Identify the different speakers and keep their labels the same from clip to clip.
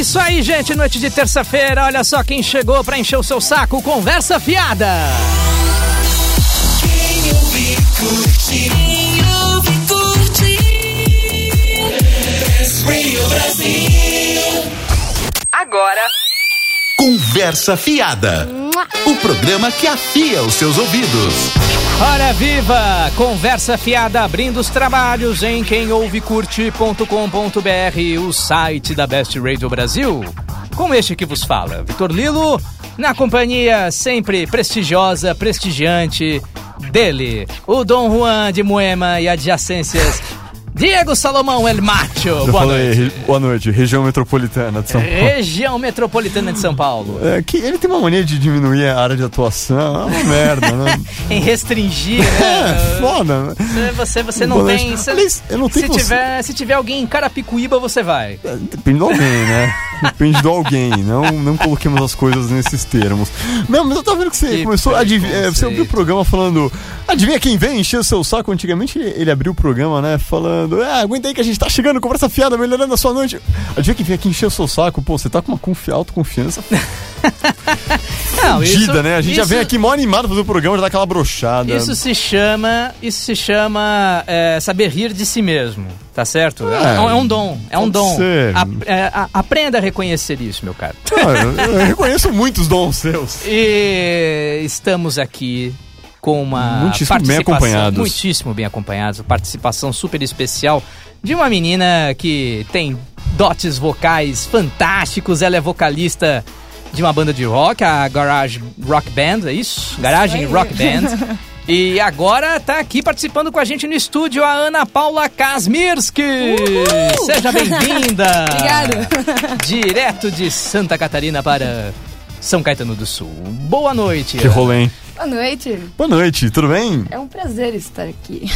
Speaker 1: isso aí, gente. Noite de terça-feira. Olha só quem chegou pra encher o seu saco. Conversa fiada.
Speaker 2: Quem ouve, curte. Quem ouve, curte. Brasil.
Speaker 3: Agora.
Speaker 4: Conversa Fiada. O programa que afia os seus ouvidos.
Speaker 1: Hora viva! Conversa fiada abrindo os trabalhos em quemouvecurte.com.br, o site da Best Radio Brasil. Com este que vos fala, Vitor Lilo, na companhia sempre prestigiosa, prestigiante dele, o Dom Juan de Moema e adjacências, Diego Salomão El Macho. Boa
Speaker 5: falei,
Speaker 1: noite.
Speaker 5: boa noite, região metropolitana de São Paulo.
Speaker 1: Região Metropolitana de São Paulo.
Speaker 5: É, que ele tem uma mania de diminuir a área de atuação, é uma merda, né?
Speaker 1: Em restringir,
Speaker 5: É,
Speaker 1: né?
Speaker 5: foda, né?
Speaker 1: Você, você, não
Speaker 5: Boa
Speaker 1: tem.
Speaker 5: noite.
Speaker 1: você-
Speaker 5: Aliás, eu não tenho
Speaker 1: se,
Speaker 5: você-
Speaker 1: tiver, se tiver alguém em Carapicuíba, você vai.
Speaker 5: É, Depende do alguém, né? Depende do alguém, não, não coloquemos as coisas nesses termos. Não, mas eu tava vendo que você
Speaker 1: Que
Speaker 5: começou a é, Você abriu o programa falando. Adivinha quem vem encher o seu saco? Antigamente ele, ele abriu o programa, né? Falando. Ah, aguenta aí que a gente tá chegando, conversa fiada, melhorando a sua noite. Adivinha quem vem aqui encher o seu saco? Pô, você tá com uma confi autoconfiança
Speaker 1: Não,
Speaker 5: fodida, né? A gente já
Speaker 1: isso-
Speaker 5: vem aqui mó animado fazer o programa, já dá aquela brochada.
Speaker 1: Isso se chama. Isso se chama é, saber rir de si mesmo. Tá certo? É,
Speaker 5: É,
Speaker 1: é um dom. É um dom. A- é, a- aprenda a reconhecer isso, meu caro.
Speaker 5: Ah, eu, eu reconheço muitos dons seus.
Speaker 1: E estamos aqui com uma
Speaker 5: Muitíssimo bem
Speaker 1: participação
Speaker 5: acompanhados.
Speaker 1: muitíssimo bem acompanhados, participação super especial de uma menina que tem dotes vocais fantásticos, ela é vocalista de uma banda de rock, a Garage Rock Band, é isso? Garagem Rock Band. E agora tá aqui participando com a gente no estúdio a Ana Paula Kasmirski. Seja bem-vinda.
Speaker 6: Obrigado.
Speaker 1: Direto de Santa Catarina para São Caetano do Sul. Boa noite.
Speaker 5: Que rolê, hein?
Speaker 6: Boa noite.
Speaker 5: Boa noite, tudo bem?
Speaker 6: É um prazer estar aqui.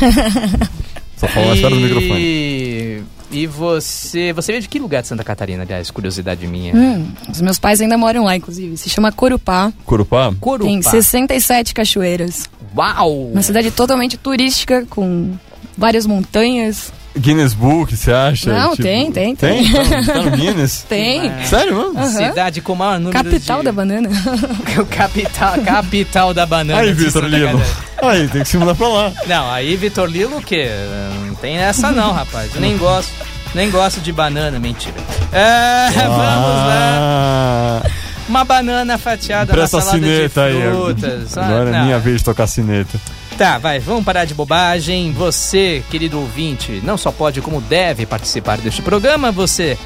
Speaker 5: Só falar mais perto do microfone.
Speaker 1: E... e você, você veio de que lugar de Santa Catarina, aliás, curiosidade minha?
Speaker 6: Hum, os meus pais ainda moram lá, inclusive. Se chama Corupá.
Speaker 5: Corupá?
Speaker 1: Corupá.
Speaker 6: Tem 67 cachoeiras.
Speaker 1: Uau!
Speaker 6: Uma cidade totalmente turística, com várias montanhas.
Speaker 5: Guinness Book, você acha?
Speaker 6: Não, tem, tem,
Speaker 5: Tem?
Speaker 6: tem.
Speaker 5: Tá, no- tá no Guinness?
Speaker 6: Tem.
Speaker 5: Sério, mano?
Speaker 6: Aham.
Speaker 1: Cidade com o maior número
Speaker 6: Capital
Speaker 1: de...
Speaker 6: da banana.
Speaker 1: O capital, capital da banana.
Speaker 5: Aí, Vitor Lino.
Speaker 1: Catarina.
Speaker 5: Aí, tem que se mudar pra lá.
Speaker 1: Não, aí Vitor Lilo o quê? Não tem essa não, rapaz. Eu nem gosto, nem gosto de banana, mentira. É, vamos lá.
Speaker 5: Ah,
Speaker 1: Uma banana fatiada
Speaker 5: Presta
Speaker 1: na
Speaker 5: a
Speaker 1: salada de
Speaker 5: sineta aí.
Speaker 1: frutas. Ah,
Speaker 5: Agora é minha vez de tocar sineta.
Speaker 1: Tá, vai, vamos parar de bobagem. Você, querido ouvinte, não só pode, como deve participar deste programa. Você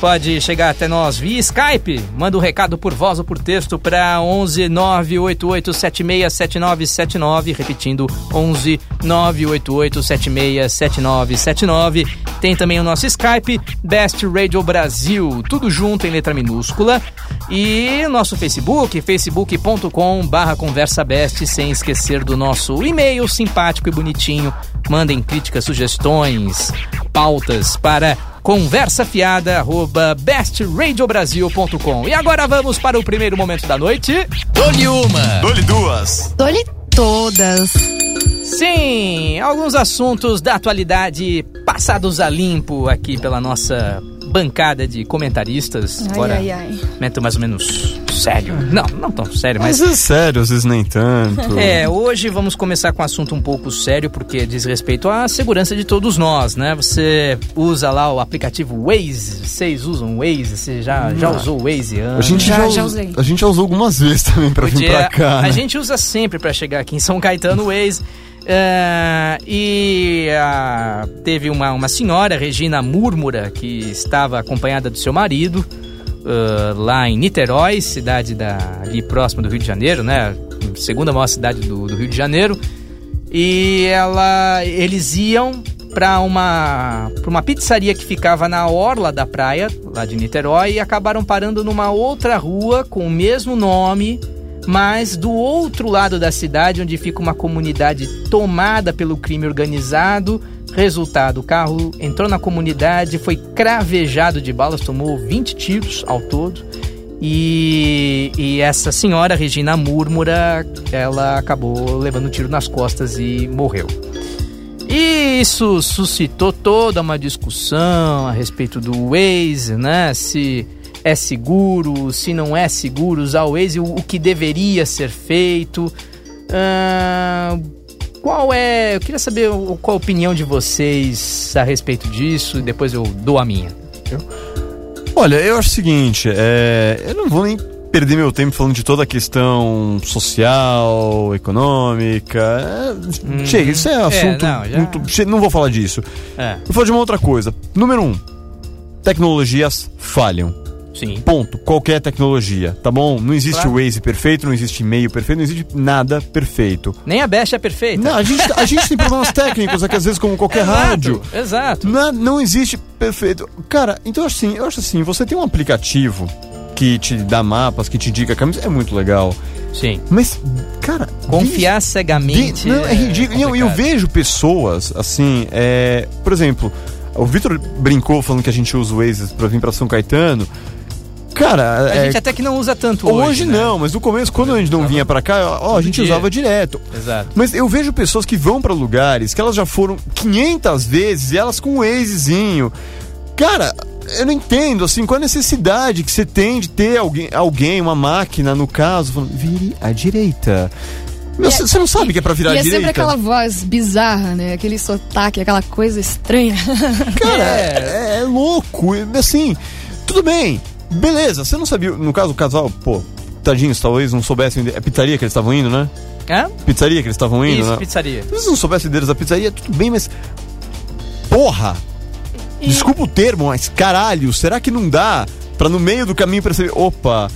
Speaker 1: pode chegar até nós via Skype. Manda um recado por voz ou por texto para 11 988 767979. Repetindo, 11 988 767979. Tem também o nosso Skype, Best Radio Brasil. Tudo junto em letra minúscula. E nosso Facebook, facebook.com barra conversa best, sem esquecer do nosso e-mail simpático e bonitinho. Mandem críticas, sugestões, pautas para conversafiada@bestradiobrasil.com. E agora vamos para o primeiro momento da noite.
Speaker 4: Dole uma. Dole duas.
Speaker 6: Dole todas.
Speaker 1: Sim, alguns assuntos da atualidade passados a limpo aqui pela nossa bancada de comentaristas.
Speaker 6: Ai,
Speaker 1: Agora,
Speaker 6: ai, ai.
Speaker 1: momento mais ou menos sério. Não, não tão sério,
Speaker 5: Mas
Speaker 1: mas
Speaker 5: é sério, às vezes nem tanto.
Speaker 1: É, hoje vamos começar com um assunto um pouco sério, porque diz respeito à segurança de todos nós, né? Você usa lá o aplicativo Waze, vocês usam Waze, você já, já usou o Waze
Speaker 5: A
Speaker 1: antes?
Speaker 5: gente
Speaker 6: Já-
Speaker 5: já,
Speaker 6: já
Speaker 5: us-
Speaker 6: usei.
Speaker 5: A gente já usou algumas vezes também pra vir pra cá.
Speaker 1: a
Speaker 5: né?
Speaker 1: gente usa sempre pra chegar aqui em São Caetano o Waze. É, e ah, teve uma, uma senhora, Regina Múrmura, que estava acompanhada do seu marido ah, lá em Niterói, cidade da, ali próxima do Rio de Janeiro, né? Segunda maior cidade do, do Rio de Janeiro. E ela, eles iam para uma, uma pizzaria que ficava na orla da praia, lá de Niterói, e acabaram parando numa outra rua com o mesmo nome, mas do outro lado da cidade, onde fica uma comunidade tomada pelo crime organizado. Resultado: o carro entrou na comunidade, foi cravejado de balas, tomou 20 tiros ao todo. E, e essa senhora, Regina Múrmura, ela acabou levando um tiro nas costas e morreu. E isso suscitou toda uma discussão a respeito do Waze, né? Se é seguro, se não é seguro usar o Waze, o, o que deveria ser feito. Ah, qual é. Eu queria saber qual a opinião de vocês a respeito disso e depois eu dou a minha.
Speaker 5: Olha, eu acho o seguinte, é, eu não vou nem perder meu tempo falando de toda a questão social, econômica. é, Chega, isso é assunto.
Speaker 1: não, já-
Speaker 5: muito- não vou falar disso.
Speaker 1: É,
Speaker 5: Vou falar de uma outra coisa. Número um, tecnologias falham.
Speaker 1: Sim.
Speaker 5: Ponto. Qualquer tecnologia, tá bom? Não existe
Speaker 1: Claro.
Speaker 5: Waze perfeito, não existe e-mail perfeito, não existe nada perfeito.
Speaker 1: Nem a Best é perfeita.
Speaker 5: Não, a gente, a gente tem problemas técnicos, é que às vezes, como qualquer
Speaker 1: Exato,
Speaker 5: rádio,
Speaker 1: Exato.
Speaker 5: não, não existe perfeito. Cara, então assim, eu acho assim, você tem um aplicativo que te dá mapas, que te indica caminhos, é muito legal.
Speaker 1: Sim.
Speaker 5: Mas, cara,
Speaker 1: Confiar
Speaker 5: de-
Speaker 1: cegamente.
Speaker 5: não, é ridículo. Não, eu
Speaker 1: complicado.
Speaker 5: vejo pessoas, assim, é, por exemplo, o Vitor brincou falando que a gente usa o Waze pra vir pra São Caetano. Cara,
Speaker 1: A
Speaker 5: é,
Speaker 1: gente até que não usa tanto
Speaker 5: hoje,
Speaker 1: hoje. né?
Speaker 5: não, mas no começo, quando a gente não vinha pra cá, ó, a gente
Speaker 1: dia.
Speaker 5: usava direto.
Speaker 1: Exato.
Speaker 5: Mas eu vejo pessoas que vão pra lugares que elas já foram 500 vezes e elas com um Wazezinho. Cara, eu não entendo, assim, qual a necessidade que você tem de ter alguém, alguém uma máquina, no caso, falando, vire à direita. Você você não sabe que é pra virar
Speaker 6: e é
Speaker 5: direita?
Speaker 6: sempre aquela voz bizarra, né? Aquele sotaque, aquela coisa estranha.
Speaker 5: Cara,
Speaker 1: É.
Speaker 5: é, é louco. Assim, tudo bem. Beleza, você não sabia. No caso, o casal, pô, tadinhos, talvez não soubessem. É pizzaria que eles estavam indo, né?
Speaker 1: Hã?
Speaker 5: Pizzaria que eles estavam indo,
Speaker 1: Isso,
Speaker 5: né?
Speaker 1: pizzaria.
Speaker 5: Se eles não soubessem deles da pizzaria, tudo bem, mas. Porra! Desculpa o termo, mas caralho, será que não dá pra no meio do caminho perceber. Opa!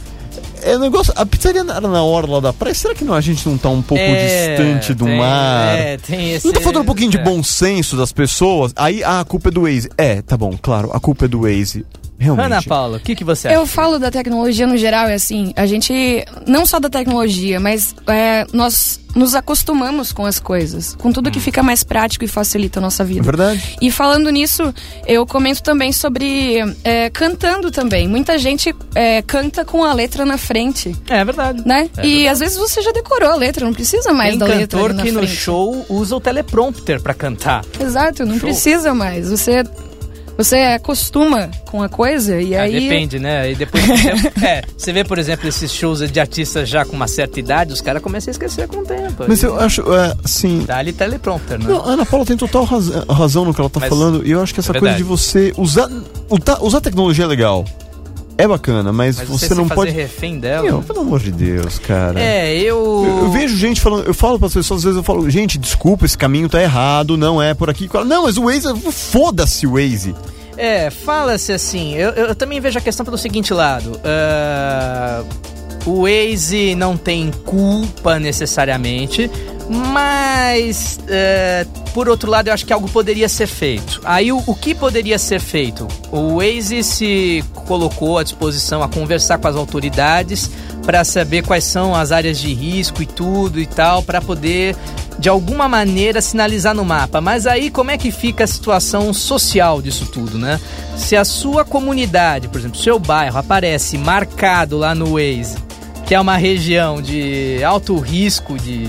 Speaker 5: É um negócio. A pizzaria era na orla da praia. Será que não, a gente não tá um pouco
Speaker 1: É,
Speaker 5: distante do
Speaker 1: tem-
Speaker 5: mar?
Speaker 1: É, tem esse.
Speaker 5: Não tá faltando um pouquinho de
Speaker 1: é.
Speaker 5: bom senso das pessoas? Aí, ah, a culpa é do Waze. É, tá bom, claro, a culpa é do Waze. Realmente.
Speaker 1: Ana Paula, o que, que você acha?
Speaker 6: Eu falo da tecnologia no geral, é assim, a gente, não só da tecnologia, mas é, nós nos acostumamos com as coisas, com tudo que fica mais prático e facilita a nossa
Speaker 5: É
Speaker 6: vida.
Speaker 5: verdade?
Speaker 6: E falando nisso, eu comento também sobre é, cantando também. Muita gente é, canta com a letra na frente,
Speaker 1: É verdade.
Speaker 6: né?
Speaker 1: É
Speaker 6: e
Speaker 1: verdade.
Speaker 6: às vezes você já decorou a letra, não precisa mais
Speaker 1: Tem
Speaker 6: da letra
Speaker 1: cantor
Speaker 6: ali na
Speaker 1: que no
Speaker 6: frente.
Speaker 1: show usa o teleprompter pra cantar.
Speaker 6: Exato, não
Speaker 1: Show.
Speaker 6: precisa mais. Você você acostuma com a coisa e
Speaker 1: Ah,
Speaker 6: aí
Speaker 1: Depende, né? E depois é, você vê, por exemplo, esses shows de artistas já com uma certa idade, os caras começam a esquecer com o tempo.
Speaker 5: Mas eu acho, é, assim.
Speaker 1: Dá ali teleprompter, né?
Speaker 5: Não, a Ana Paula tem total raz- razão no que ela tá
Speaker 1: Mas
Speaker 5: falando. E eu acho que essa
Speaker 1: é
Speaker 5: coisa de você usar. Usar, usar tecnologia é legal. É bacana, mas,
Speaker 1: Mas
Speaker 5: você,
Speaker 1: você,
Speaker 5: não pode.
Speaker 1: refém dela.
Speaker 5: Meu, pelo amor de Deus, cara.
Speaker 1: É, eu.
Speaker 5: Eu, eu vejo gente falando, eu falo para as pessoas, às vezes eu falo, gente, desculpa, esse caminho tá errado, não é por aqui. Não, mas o Waze, foda-se o Waze.
Speaker 1: É, fala-se assim. Eu, eu também vejo a questão pelo seguinte lado. ah, o Waze não tem culpa necessariamente, mas eh, por outro lado eu acho que algo poderia ser feito. Aí o, o que poderia ser feito? O Waze se colocou à disposição a conversar com as autoridades para saber quais são as áreas de risco e tudo e tal, para poder de alguma maneira sinalizar no mapa. Mas aí como é que fica a situação social disso tudo, né? Se a sua comunidade, por exemplo, seu bairro aparece marcado lá no Waze, que é uma região de alto risco de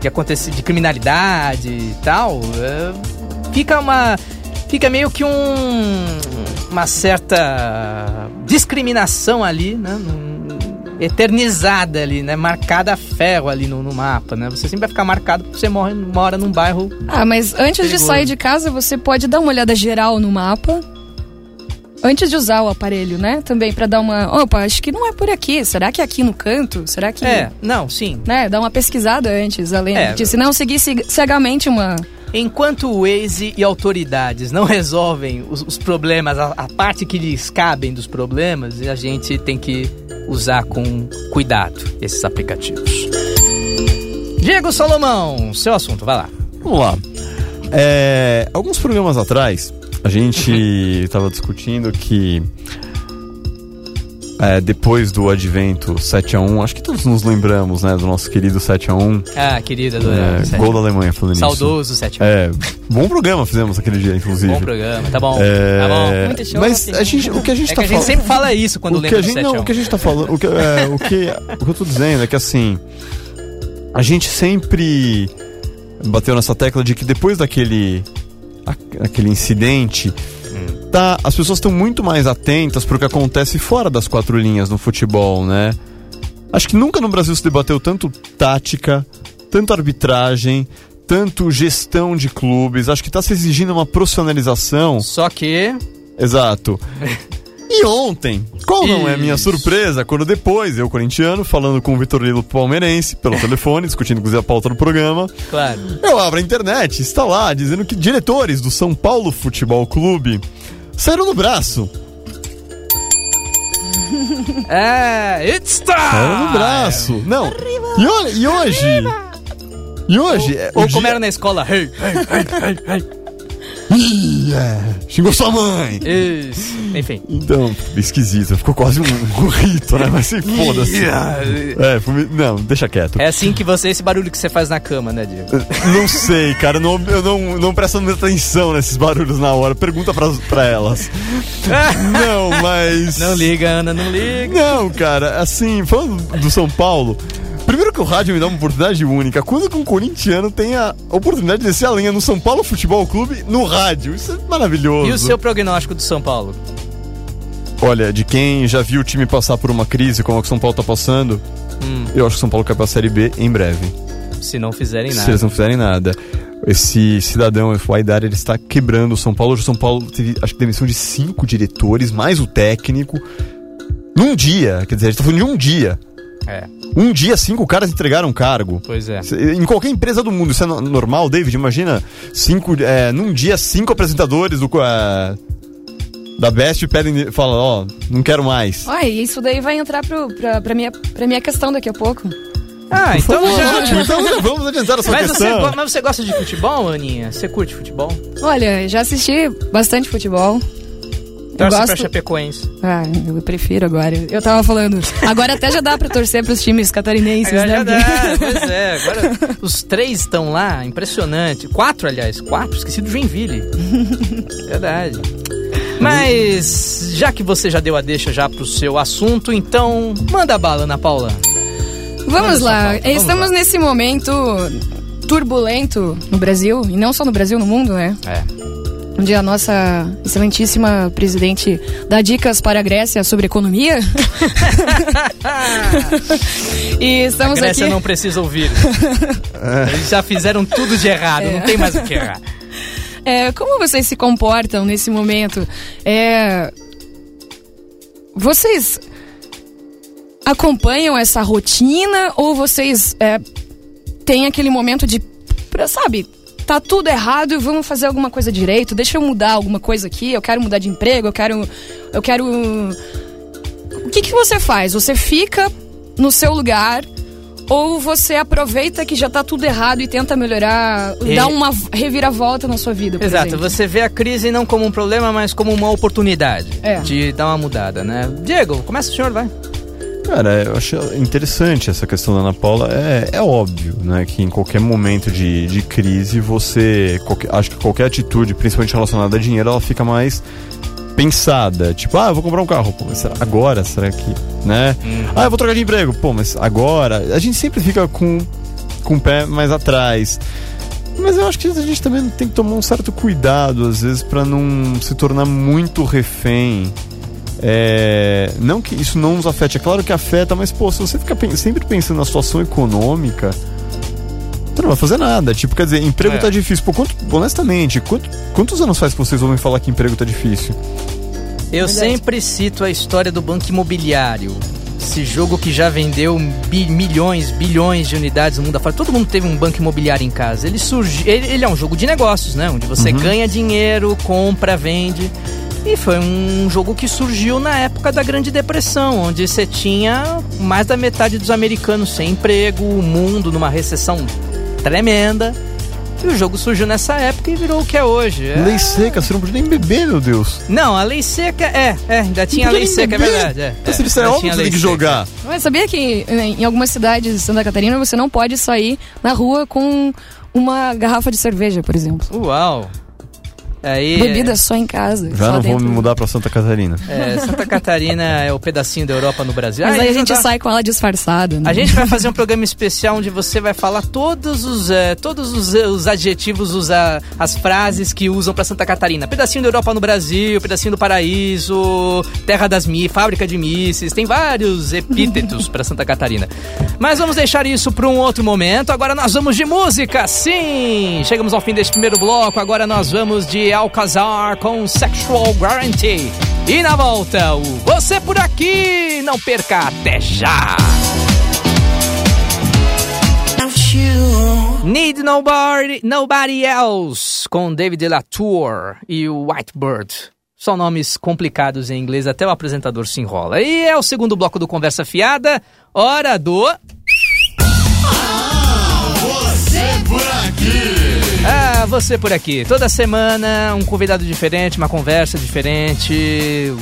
Speaker 1: de acontecer de criminalidade e tal, é, fica uma fica meio que um uma certa discriminação ali, né? Eternizada ali, né? Marcada a ferro ali no, no mapa, né? Você sempre vai ficar marcado porque você morre, mora num bairro.
Speaker 6: Ah, mas antes de
Speaker 1: Perigoso.
Speaker 6: sair de casa, você pode dar uma olhada geral no mapa. Antes de usar o aparelho, né? Também pra dar uma. Opa, acho que não é por aqui. Será que é aqui no canto? Será que.
Speaker 1: É, não, sim.
Speaker 6: Né? Dar uma pesquisada antes, além
Speaker 1: É.
Speaker 6: de. Se não seguir ceg- cegamente uma.
Speaker 1: Enquanto o Waze e autoridades não resolvem os, os problemas, a, a parte que lhes cabem dos problemas, a gente tem que usar com cuidado esses aplicativos. Diego Solomão, seu assunto, vai lá.
Speaker 5: Vamos lá. É, alguns programas atrás, a gente tava discutindo que é, depois do advento 7x1, acho que todos nos lembramos, né, do nosso querido 7x1.
Speaker 1: Ah, querida do
Speaker 5: É,
Speaker 1: Sete.
Speaker 5: gol da Alemanha, falando nisso.
Speaker 1: Saudoso 7
Speaker 5: É, bom programa fizemos aquele dia, inclusive.
Speaker 1: Bom programa, tá bom.
Speaker 5: É,
Speaker 1: Tá bom.
Speaker 6: Muito show,
Speaker 5: mas
Speaker 6: assim.
Speaker 5: a gente, o que a gente
Speaker 1: É
Speaker 5: tá
Speaker 1: que a gente
Speaker 5: falando...
Speaker 1: sempre fala isso quando
Speaker 5: o que
Speaker 1: lembra
Speaker 5: a
Speaker 1: do
Speaker 5: gente,
Speaker 1: 7
Speaker 5: não, o que a gente tá falando, o que, é, o que, o que eu tô dizendo é que assim, a gente sempre bateu nessa tecla de que depois daquele a- aquele incidente, tá, as pessoas estão muito mais atentas pro que acontece fora das quatro linhas no futebol, né? Acho que nunca no Brasil se debateu tanto tática, tanto arbitragem, tanto gestão de clubes. Acho que tá se exigindo uma profissionalização.
Speaker 1: Só que.
Speaker 5: Exato. E ontem, qual não é a minha
Speaker 1: Isso.
Speaker 5: surpresa quando depois, eu corintiano, falando com o Vitor Lilo palmeirense, pelo telefone, discutindo inclusive a pauta do programa,
Speaker 1: Claro.
Speaker 5: eu abro a internet, está lá dizendo que diretores do São Paulo Futebol Clube saíram no braço.
Speaker 1: É. It's time!
Speaker 5: Saíram no braço. Não. E, olha, e hoje. E hoje. é o
Speaker 1: Ou
Speaker 5: dia-
Speaker 1: como era na escola. Hey, hey, hey, hey, hey.
Speaker 5: Ih, é, xingou sua mãe.
Speaker 1: Isso. Enfim.
Speaker 5: Então, esquisito, ficou quase um, um rito, né? Mas se foda-se. É, me- não, deixa quieto.
Speaker 1: É assim que você, esse barulho que você faz na cama, né, Diego?
Speaker 5: Não sei, cara, eu não, eu não, não presto muita atenção nesses barulhos na hora. Pergunta pra, pra elas. Não, mas.
Speaker 1: Não liga, Ana, não liga.
Speaker 5: Não, cara, assim, falando do São Paulo. Primeiro que o rádio me dá uma oportunidade única. Quando que um corintiano tem a oportunidade de descer a linha no São Paulo Futebol Clube no rádio. Isso é maravilhoso.
Speaker 1: E o seu prognóstico do São Paulo?
Speaker 5: Olha, de quem já viu o time passar por uma crise como a que o São Paulo tá passando,
Speaker 1: Hum,
Speaker 5: eu acho que o São Paulo cai pra Série B em breve.
Speaker 1: se não fizerem
Speaker 5: Se
Speaker 1: nada.
Speaker 5: eles não fizerem nada. Esse cidadão, o Aidar, ele está quebrando o São Paulo. Hoje o São Paulo teve, acho que, demissão de cinco diretores, mais o técnico. Num dia, quer dizer, a gente tá falando de um dia.
Speaker 1: É,
Speaker 5: Um dia, cinco caras entregaram um cargo.
Speaker 1: pois é.
Speaker 5: Em qualquer empresa do mundo, isso é no- normal, David? Imagina, cinco, é, num dia, cinco apresentadores do, é, da Best pedem, falam, ó, não quero mais.
Speaker 6: Olha, isso daí vai entrar pro, pra, pra, minha, pra minha questão daqui a pouco.
Speaker 1: Ah, então já.
Speaker 5: Ótimo, então já vamos adiantar a sua
Speaker 1: Mas você,
Speaker 5: questão.
Speaker 1: go- mas você gosta de futebol, Aninha? Você curte futebol?
Speaker 6: Olha, já assisti bastante futebol.
Speaker 1: Torce pra
Speaker 6: gosto...
Speaker 1: Chapecoense.
Speaker 6: Ah, eu prefiro agora. Eu tava falando. Agora até já dá pra torcer pros times catarinenses,
Speaker 1: Agora
Speaker 6: né?
Speaker 1: já dá, pois é. Agora os três estão lá, impressionante. Quatro, aliás, quatro, esqueci do Joinville. Verdade. Mas, já que você já deu a deixa já pro seu assunto, então manda bala, Ana Paula.
Speaker 6: Vamos
Speaker 1: Manda
Speaker 6: lá.
Speaker 1: vamos
Speaker 6: Estamos
Speaker 1: lá.
Speaker 6: nesse momento turbulento no Brasil, e não só no Brasil, no mundo, né?
Speaker 1: É.
Speaker 6: Onde a nossa excelentíssima presidente dá dicas para a Grécia sobre economia. e
Speaker 1: A
Speaker 6: estamos
Speaker 1: Grécia
Speaker 6: aqui.
Speaker 1: não precisa ouvir. Eles já fizeram tudo de errado, não tem mais o que errar.
Speaker 6: É, como vocês se comportam nesse momento? É, vocês acompanham essa rotina ou vocês é, têm aquele momento de, sabe, tá tudo errado, vamos fazer alguma coisa direito? Deixa eu mudar alguma coisa aqui. Eu quero mudar de emprego. Eu quero, eu quero. O que que você faz? Você fica no seu lugar? Ou você aproveita que já tá tudo errado e tenta melhorar,
Speaker 1: E-
Speaker 6: dar uma reviravolta na sua vida,
Speaker 1: Exato,
Speaker 6: exemplo?
Speaker 1: você vê a crise não como um problema, mas como uma oportunidade
Speaker 6: É.
Speaker 1: de dar uma mudada, né? Diego, começa o senhor, vai.
Speaker 5: Cara, eu acho interessante essa questão da Ana Paula. É, é óbvio, né, que em qualquer momento de, de crise, você. qualquer- acho que qualquer atitude, principalmente relacionada a dinheiro, ela fica mais pensada. Tipo, ah, eu vou comprar um carro. Pô, mas será- agora? Será que. Né? Ah, eu vou trocar de emprego. Pô, mas agora? A gente sempre fica com, com o pé mais atrás. Mas eu acho que a gente também tem que tomar um certo cuidado, às vezes, pra não se tornar muito refém é, não que isso não nos afete, é claro que afeta, mas pô, se você fica sempre pensando na situação econômica, você não vai fazer nada. Tipo, quer dizer, emprego
Speaker 1: É.
Speaker 5: tá difícil. Pô, quanto, honestamente, quanto- quantos anos faz que vocês ouvem falar que emprego tá difícil?
Speaker 1: Eu sempre cito a história do Banco Imobiliário. Esse jogo que já vendeu bi- milhões, bilhões de unidades no mundo afora. Todo mundo teve um banco imobiliário em casa. Ele, surgi, ele, ele é um jogo de negócios, né? Onde você ganha dinheiro, compra, vende. E foi um jogo que surgiu na época da Grande Depressão, onde você tinha mais da metade dos americanos sem emprego, o mundo numa recessão tremenda. E o jogo surgiu nessa época e virou o que é hoje. É-
Speaker 5: Lei seca, você não podia nem beber, meu Deus.
Speaker 1: não, a lei seca é, é, ainda tinha a lei seca, é
Speaker 5: beber.
Speaker 1: verdade. É,
Speaker 5: Então, se isso é óbvio
Speaker 1: tinha
Speaker 5: que tem que
Speaker 1: seca.
Speaker 5: jogar.
Speaker 6: Mas sabia que eh, em algumas cidades de Santa Catarina você não pode sair na rua com uma garrafa de cerveja, por exemplo.
Speaker 1: Uau! Aí,
Speaker 6: Bebida só em casa.
Speaker 5: Já não vou me mudar pra Santa Catarina.
Speaker 1: É, Santa Catarina é o pedacinho da Europa no Brasil.
Speaker 6: Mas
Speaker 1: Ah,
Speaker 6: aí a gente
Speaker 1: dá-
Speaker 6: sai com ela disfarçada. Né?
Speaker 1: A gente vai fazer um programa especial onde você vai falar todos os, eh, todos os, eh, os adjetivos, os, as frases que usam pra Santa Catarina. Pedacinho da Europa no Brasil, pedacinho do paraíso, terra das mi, fábrica de mísseis. Tem vários epítetos pra Santa Catarina. Mas vamos deixar isso pra um outro momento. Agora nós vamos de música, sim! Chegamos ao fim deste primeiro bloco. Agora nós vamos de Alcazar com Sexual Guarantee. E na volta, o Você por Aqui. Não perca, até já! Need Nobody, Nobody Else, com David Latour e o Whitebird. São nomes complicados em inglês, até o apresentador se enrola. E é o segundo bloco do Conversa Fiada, hora do... Ah, você por aqui. Toda semana um convidado diferente, uma conversa diferente,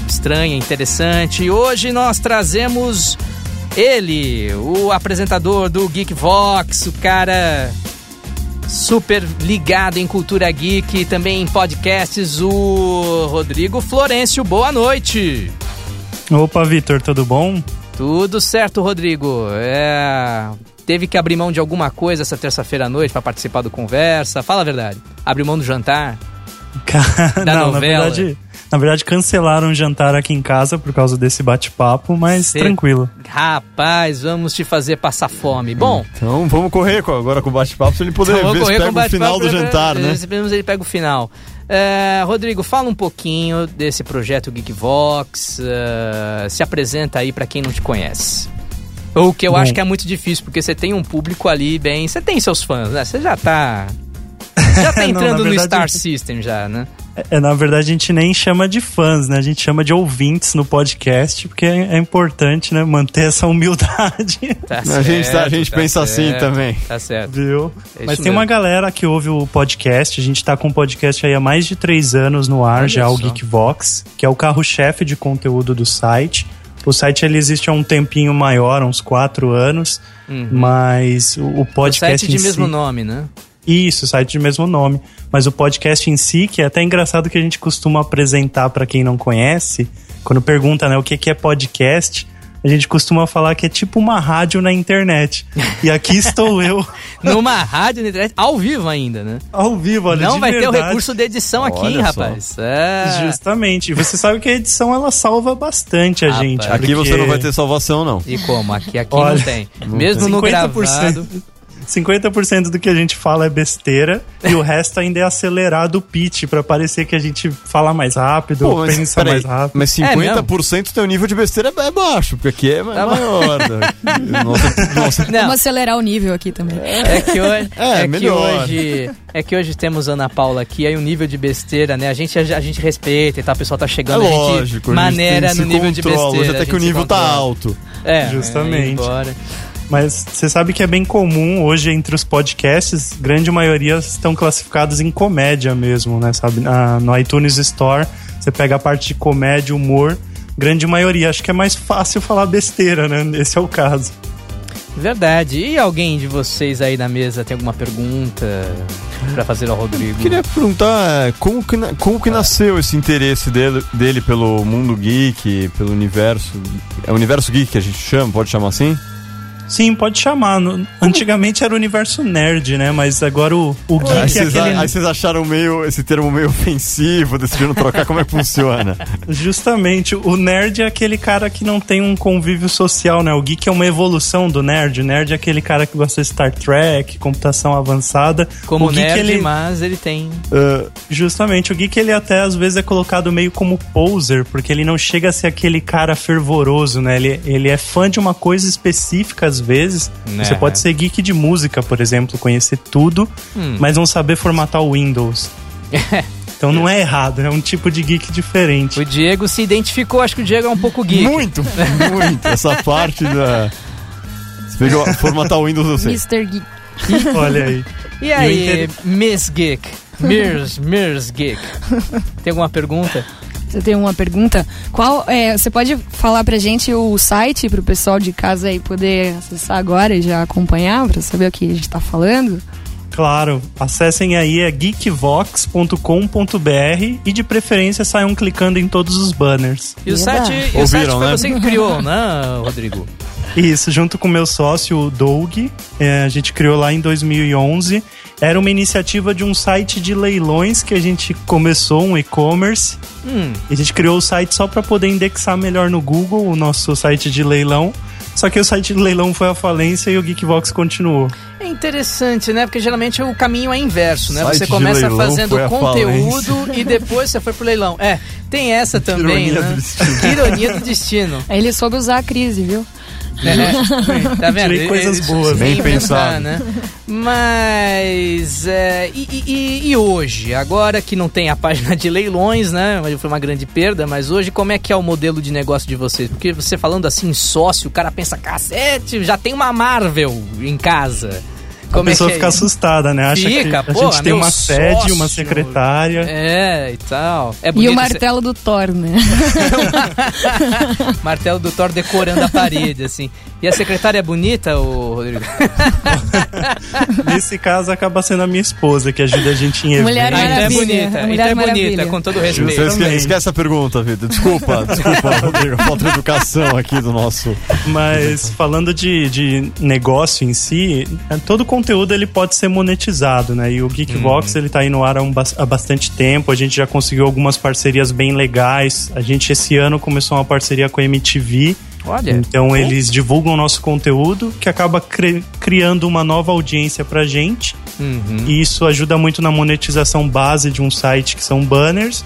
Speaker 1: estranha, interessante. E hoje nós trazemos ele, o apresentador do Geek Vox, o cara super ligado em cultura geek, também em podcasts, o Rodrigo Florencio. Boa noite.
Speaker 3: Opa, Vitor, tudo bom?
Speaker 1: Tudo certo, Rodrigo. É, teve que abrir mão de alguma coisa essa terça-feira à noite para participar do conversa. Fala a verdade. Abriu mão do jantar?
Speaker 3: Ca-
Speaker 1: Da
Speaker 3: Não, na
Speaker 1: novela.
Speaker 3: verdade, na verdade cancelaram o jantar aqui em casa por causa desse bate-papo, mas
Speaker 1: Cê-
Speaker 3: tranquilo.
Speaker 1: Rapaz, vamos te fazer passar fome. Bom,
Speaker 5: Então vamos correr agora com o bate-papo pra ele poder
Speaker 1: Então,
Speaker 5: ver se pega o final do
Speaker 1: bate-papo,
Speaker 5: jantar, né?
Speaker 1: Esperamos ele pega o final. É, Rodrigo, fala um pouquinho desse projeto Geekvox. é, se apresenta aí pra quem não te conhece. O que eu
Speaker 3: Bom.
Speaker 1: acho que é muito difícil, porque você tem um público ali bem. Você tem seus fãs, né? Você já tá. Já tá
Speaker 3: Não,
Speaker 1: entrando
Speaker 3: na
Speaker 1: no
Speaker 3: verdade-
Speaker 1: Star System já, né?
Speaker 3: É, na verdade, a gente nem chama de fãs, né? A gente chama de ouvintes no podcast, porque é, é importante, né? Manter essa humildade.
Speaker 1: Tá
Speaker 5: A gente, tá- a gente
Speaker 1: tá
Speaker 5: pensa assim
Speaker 1: certo,
Speaker 5: também.
Speaker 1: Tá certo.
Speaker 3: Viu?
Speaker 1: É
Speaker 3: Mas tem uma
Speaker 1: mesmo.
Speaker 3: galera que ouve o podcast. A gente tá com o podcast aí há mais de três anos no ar,
Speaker 1: Olha
Speaker 3: já o
Speaker 1: só.
Speaker 3: Geekvox, que é o carro-chefe de conteúdo do site. O site ele existe há um tempinho maior, uns quatro anos, mas o, o
Speaker 1: O
Speaker 3: podcast
Speaker 1: site de mesmo nome, né?
Speaker 3: Isso, site de mesmo nome. Mas o podcast em si, que é até engraçado que a gente costuma apresentar pra quem não conhece, quando pergunta né, o que, que é podcast, a gente costuma falar que é tipo uma rádio na internet. E aqui estou eu,
Speaker 1: Numa rádio na internet, ao vivo ainda, né?
Speaker 3: ao vivo, olha,
Speaker 1: Não
Speaker 3: de
Speaker 1: vai ter o
Speaker 3: verdade.
Speaker 1: recurso de edição aqui,
Speaker 5: Olha
Speaker 1: hein,
Speaker 5: só.
Speaker 1: rapaz. É.
Speaker 3: Justamente. E você sabe que a edição ela salva bastante a
Speaker 1: Rapaz.
Speaker 3: gente.
Speaker 5: Aqui você
Speaker 3: porque
Speaker 5: não vai ter salvação, não.
Speaker 1: E como? Aqui, aqui
Speaker 3: Olha,
Speaker 1: não tem. Mesmo no
Speaker 3: 50%.
Speaker 1: gravado.
Speaker 3: 50% do que a gente fala é besteira e o resto ainda é acelerado o pitch pra parecer que a gente fala mais rápido,
Speaker 5: Pô, mas,
Speaker 3: pensa mais rápido.
Speaker 5: mas
Speaker 1: É
Speaker 5: 50% teu nível de besteira é baixo, porque aqui é
Speaker 1: Tá
Speaker 5: maior. né? Nossa, nossa,
Speaker 1: Não,
Speaker 6: Vamos acelerar o nível aqui também.
Speaker 1: é que hoje.
Speaker 5: É,
Speaker 1: É, que hoje. É que hoje temos Ana Paula aqui, aí o nível de besteira, né? A gente, a, gente respeita e tal, a pessoa tá
Speaker 5: é
Speaker 1: chegando, a gente
Speaker 5: lógico. a gente
Speaker 1: maneira
Speaker 5: tem-
Speaker 1: no
Speaker 5: se
Speaker 1: nível de
Speaker 5: controla,
Speaker 1: besteira.
Speaker 5: Hoje
Speaker 1: a
Speaker 5: até que o
Speaker 1: gente
Speaker 5: nível tá alto.
Speaker 1: É,
Speaker 3: Justamente.
Speaker 1: é, embora.
Speaker 3: Mas você sabe que é bem comum hoje entre os podcasts, grande maioria estão classificados em comédia mesmo, né? Sabe? Na- no iTunes Store, você pega a parte de comédia, humor, grande maioria. Acho que é mais fácil falar besteira, né? Esse é o caso.
Speaker 1: Verdade. E alguém de vocês aí na mesa tem alguma pergunta pra fazer ao Rodrigo?
Speaker 5: Queria perguntar é, como que, como que nasceu esse interesse dele, dele pelo mundo geek, pelo universo. É o universo geek que a gente chama, pode chamar assim?
Speaker 3: Sim, pode chamar. No- Antigamente era o universo nerd, né? Mas agora o, o geek
Speaker 5: Aí
Speaker 3: é
Speaker 5: vocês,
Speaker 3: aquele...
Speaker 5: aí vocês acharam meio, esse termo meio ofensivo, decidiram trocar, como é que funciona?
Speaker 3: Justamente, o nerd é aquele cara que não tem um convívio social, né? O geek é uma evolução do nerd. O nerd é aquele cara que gosta de Star Trek, computação avançada.
Speaker 1: Como
Speaker 3: o geek,
Speaker 1: nerd,
Speaker 3: ele,
Speaker 1: mas ele tem.
Speaker 5: Ah,
Speaker 3: Justamente, o geek ele até às vezes é colocado meio como poser, porque ele não chega a ser aquele cara fervoroso, né? Ele, ele é fã de uma coisa específica às vezes.
Speaker 1: Né.
Speaker 3: Você pode ser geek de música, por exemplo, conhecer tudo,
Speaker 1: Hum.
Speaker 3: mas não saber formatar o Windows. Então não é errado, é um tipo de geek diferente.
Speaker 1: O Diego se identificou, acho que o Diego é um pouco geek.
Speaker 5: muito, muito. Essa parte da. Você pegou formatar o Windows, eu sei.
Speaker 6: Mr. Geek.
Speaker 3: Olha aí.
Speaker 1: E aí,
Speaker 3: E inter-
Speaker 1: Miss Geek? Mirs, Mirs Geek. Tem alguma pergunta?
Speaker 6: Você tem uma pergunta? Qual é, você pode falar pra gente o site pro pessoal de casa aí poder acessar agora e já acompanhar pra saber o que a gente tá falando?
Speaker 3: Claro, acessem aí é geekvox.com.br e de preferência saiam clicando em todos os banners.
Speaker 1: E o site, e o
Speaker 5: Ouviram,
Speaker 1: site foi
Speaker 5: né?
Speaker 1: você que criou, né, Rodrigo?
Speaker 3: Isso, junto com meu sócio, o Doug, é, a gente criou lá em 2011. Era uma iniciativa de um site de leilões que a gente começou, um e-commerce.
Speaker 1: Hum,
Speaker 3: E a gente criou o site só para poder indexar melhor no Google o nosso site de leilão. Só que o site de leilão foi à falência e o Geekvox continuou.
Speaker 1: é interessante, né? Porque geralmente o caminho é inverso, né?
Speaker 5: Site
Speaker 1: Você começa fazendo conteúdo e depois você foi pro leilão. É, tem essa também,
Speaker 5: ironia
Speaker 1: né?
Speaker 5: do destino.
Speaker 1: Que ironia do destino.
Speaker 6: Aí ele soube usar a crise, viu?
Speaker 1: É, tá vendo?
Speaker 3: Tirei coisas boas.
Speaker 5: Bem pensado.
Speaker 1: né? Mas. é, e, e- e hoje? Agora que não tem a página de leilões, né? Foi uma grande perda, mas hoje como é que é o modelo de negócio de vocês? Porque você falando assim, sócio, o cara pensa, cacete, já tem uma Marvel em casa. Como
Speaker 3: a pessoa
Speaker 1: é que
Speaker 3: fica
Speaker 1: é?
Speaker 3: assustada, né? Acha
Speaker 1: Fica,
Speaker 3: que a
Speaker 1: pô,
Speaker 3: gente tem uma sede, uma
Speaker 1: sócio.
Speaker 3: secretária.
Speaker 1: É, e tal. É
Speaker 6: E o martelo do Thor, né?
Speaker 1: martelo do Thor decorando a parede, assim. E a secretária é bonita, ô Rodrigo?
Speaker 3: Nesse caso, acaba sendo a minha esposa que ajuda a gente em eventos.
Speaker 6: Mulher
Speaker 1: Ah, então é
Speaker 6: Maravilha,
Speaker 1: bonita.
Speaker 6: a
Speaker 1: Então
Speaker 6: Mulher
Speaker 1: é bonita, com todo
Speaker 5: Você
Speaker 1: respeito.
Speaker 5: esque-
Speaker 3: também.
Speaker 5: esquece a pergunta, Vitor. Desculpa, desculpa, Rodrigo. Falta de educação aqui do nosso.
Speaker 3: Mas falando de, de negócio em si, é, todo conteúdo ele pode ser monetizado, né? E o Geekbox ele tá aí no ar há, um há bastante tempo. A gente já conseguiu algumas parcerias bem legais. A gente esse ano começou uma parceria com a MTV.
Speaker 1: Olha.
Speaker 3: Então eles divulgam o nosso conteúdo, que acaba cri- criando uma nova audiência pra gente.
Speaker 1: Uhum.
Speaker 3: E isso ajuda muito na monetização base de um site que são banners.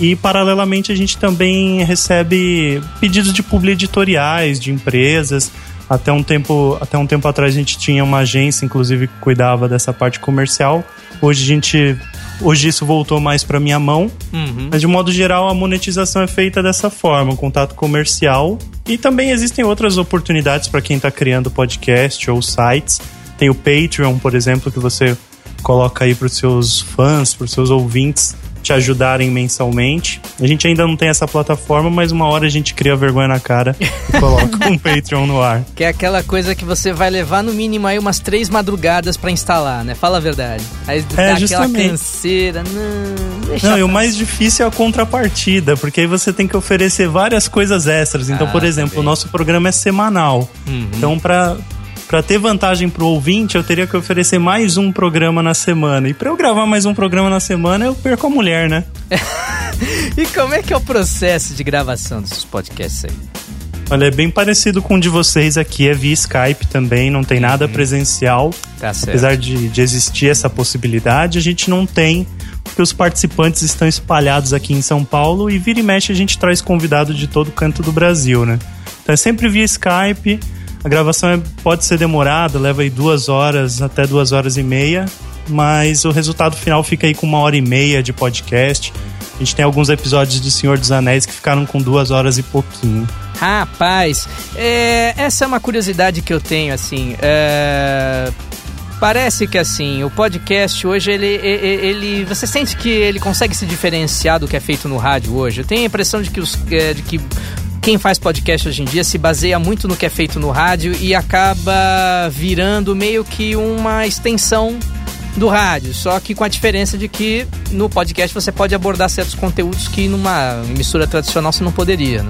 Speaker 3: E paralelamente a gente também recebe pedidos de publi editoriais de empresas. Até um tempo, até um tempo atrás a gente tinha uma agência, inclusive, que cuidava dessa parte comercial. Hoje a gente, hoje isso voltou mais para minha mão.
Speaker 1: Uhum.
Speaker 3: Mas de modo geral a monetização é feita dessa forma, um contato comercial. E também existem outras oportunidades para quem está criando podcast ou sites. Tem o Patreon, por exemplo, que você coloca aí para os seus fãs, para os seus ouvintes te ajudarem mensalmente. A gente ainda não tem essa plataforma, mas uma hora a gente cria vergonha na cara e coloca um Patreon no ar.
Speaker 1: Que é aquela coisa que você vai levar no mínimo aí umas três madrugadas pra instalar, né? Fala a verdade. Aí dá aquela
Speaker 3: É, justamente.
Speaker 1: canseira. Não, deixa
Speaker 3: Não, e o mais difícil é a contrapartida, porque aí você tem que oferecer várias coisas extras. Então,
Speaker 1: Ah,
Speaker 3: por exemplo,
Speaker 1: também.
Speaker 3: o nosso programa é semanal.
Speaker 1: Uhum.
Speaker 3: Então, para para ter vantagem pro ouvinte, eu teria que oferecer mais um programa na semana. E para eu gravar mais um programa na semana, eu perco a mulher, né?
Speaker 1: E como é que é o processo de gravação desses podcasts aí?
Speaker 3: Olha, é bem parecido com o de vocês aqui, é via Skype também, não tem nada presencial.
Speaker 1: Tá certo.
Speaker 3: Apesar de, de existir essa possibilidade, a gente não tem, porque os participantes estão espalhados aqui em São Paulo e vira e mexe a gente traz convidado de todo canto do Brasil, né? Então é sempre via Skype, a gravação é- pode ser demorada, leva aí duas horas até duas horas e meia, mas o resultado final fica aí com uma hora e meia de podcast. A gente tem alguns episódios de Senhor dos Anéis que ficaram com duas horas e pouquinho.
Speaker 1: Rapaz, é, essa é uma curiosidade que eu tenho, assim. é, parece que assim, o podcast hoje, ele, ele, Você sente que ele consegue se diferenciar do que é feito no rádio hoje? Eu tenho a impressão de que, os, é, de que quem faz podcast hoje em dia se baseia muito no que é feito no rádio e acaba virando meio que uma extensão do rádio, só que com a diferença de que no podcast você pode abordar certos conteúdos que numa emissora tradicional você não poderia, né?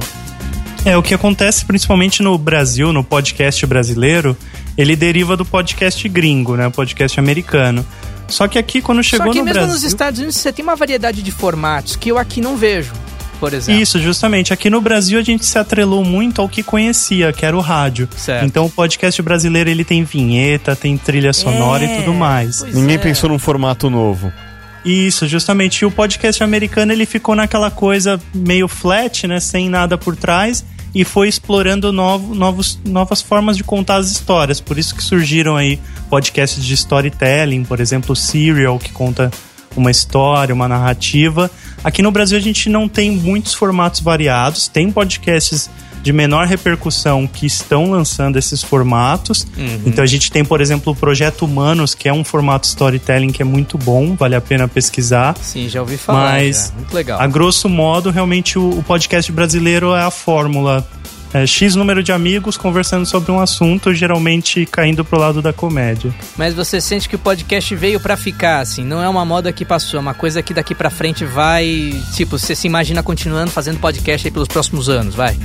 Speaker 3: É, o que acontece principalmente no Brasil, no podcast brasileiro, ele deriva do podcast gringo, né? O podcast americano. Só que aqui, quando chegou
Speaker 1: Só que
Speaker 3: no
Speaker 1: mesmo
Speaker 3: Brasil...
Speaker 1: nos Estados Unidos você tem uma variedade de formatos que eu aqui não vejo, por exemplo.
Speaker 3: Isso, justamente. Aqui no Brasil a gente se atrelou muito ao que conhecia, que era o rádio.
Speaker 1: Certo.
Speaker 3: Então o podcast brasileiro ele tem vinheta, tem trilha sonora
Speaker 1: É,
Speaker 3: e tudo mais.
Speaker 5: Ninguém
Speaker 1: é.
Speaker 5: pensou num formato novo.
Speaker 3: Isso, justamente. E o podcast americano ele ficou naquela coisa meio flat, né? Sem nada por trás. E foi explorando novo, novos, novas formas de contar as histórias. Por isso que surgiram aí podcasts de storytelling, por exemplo, o Serial, que conta uma história, uma narrativa. Aqui no Brasil a gente não tem muitos formatos variados. Tem podcasts de menor repercussão que estão lançando esses formatos. Então a gente tem, por exemplo, o Projeto Humanos, que é um formato storytelling que é muito bom, vale a pena pesquisar.
Speaker 1: Sim, já ouvi falar.
Speaker 3: Mas.
Speaker 1: Muito legal.
Speaker 3: A grosso modo, realmente o, o podcast brasileiro é a fórmula é, X número de amigos conversando sobre um assunto, geralmente caindo pro lado da comédia.
Speaker 1: Mas você sente que o podcast veio pra ficar, assim, não é uma moda que passou, é uma coisa que daqui pra frente vai. Tipo, você se imagina continuando fazendo podcast aí pelos próximos anos, vai?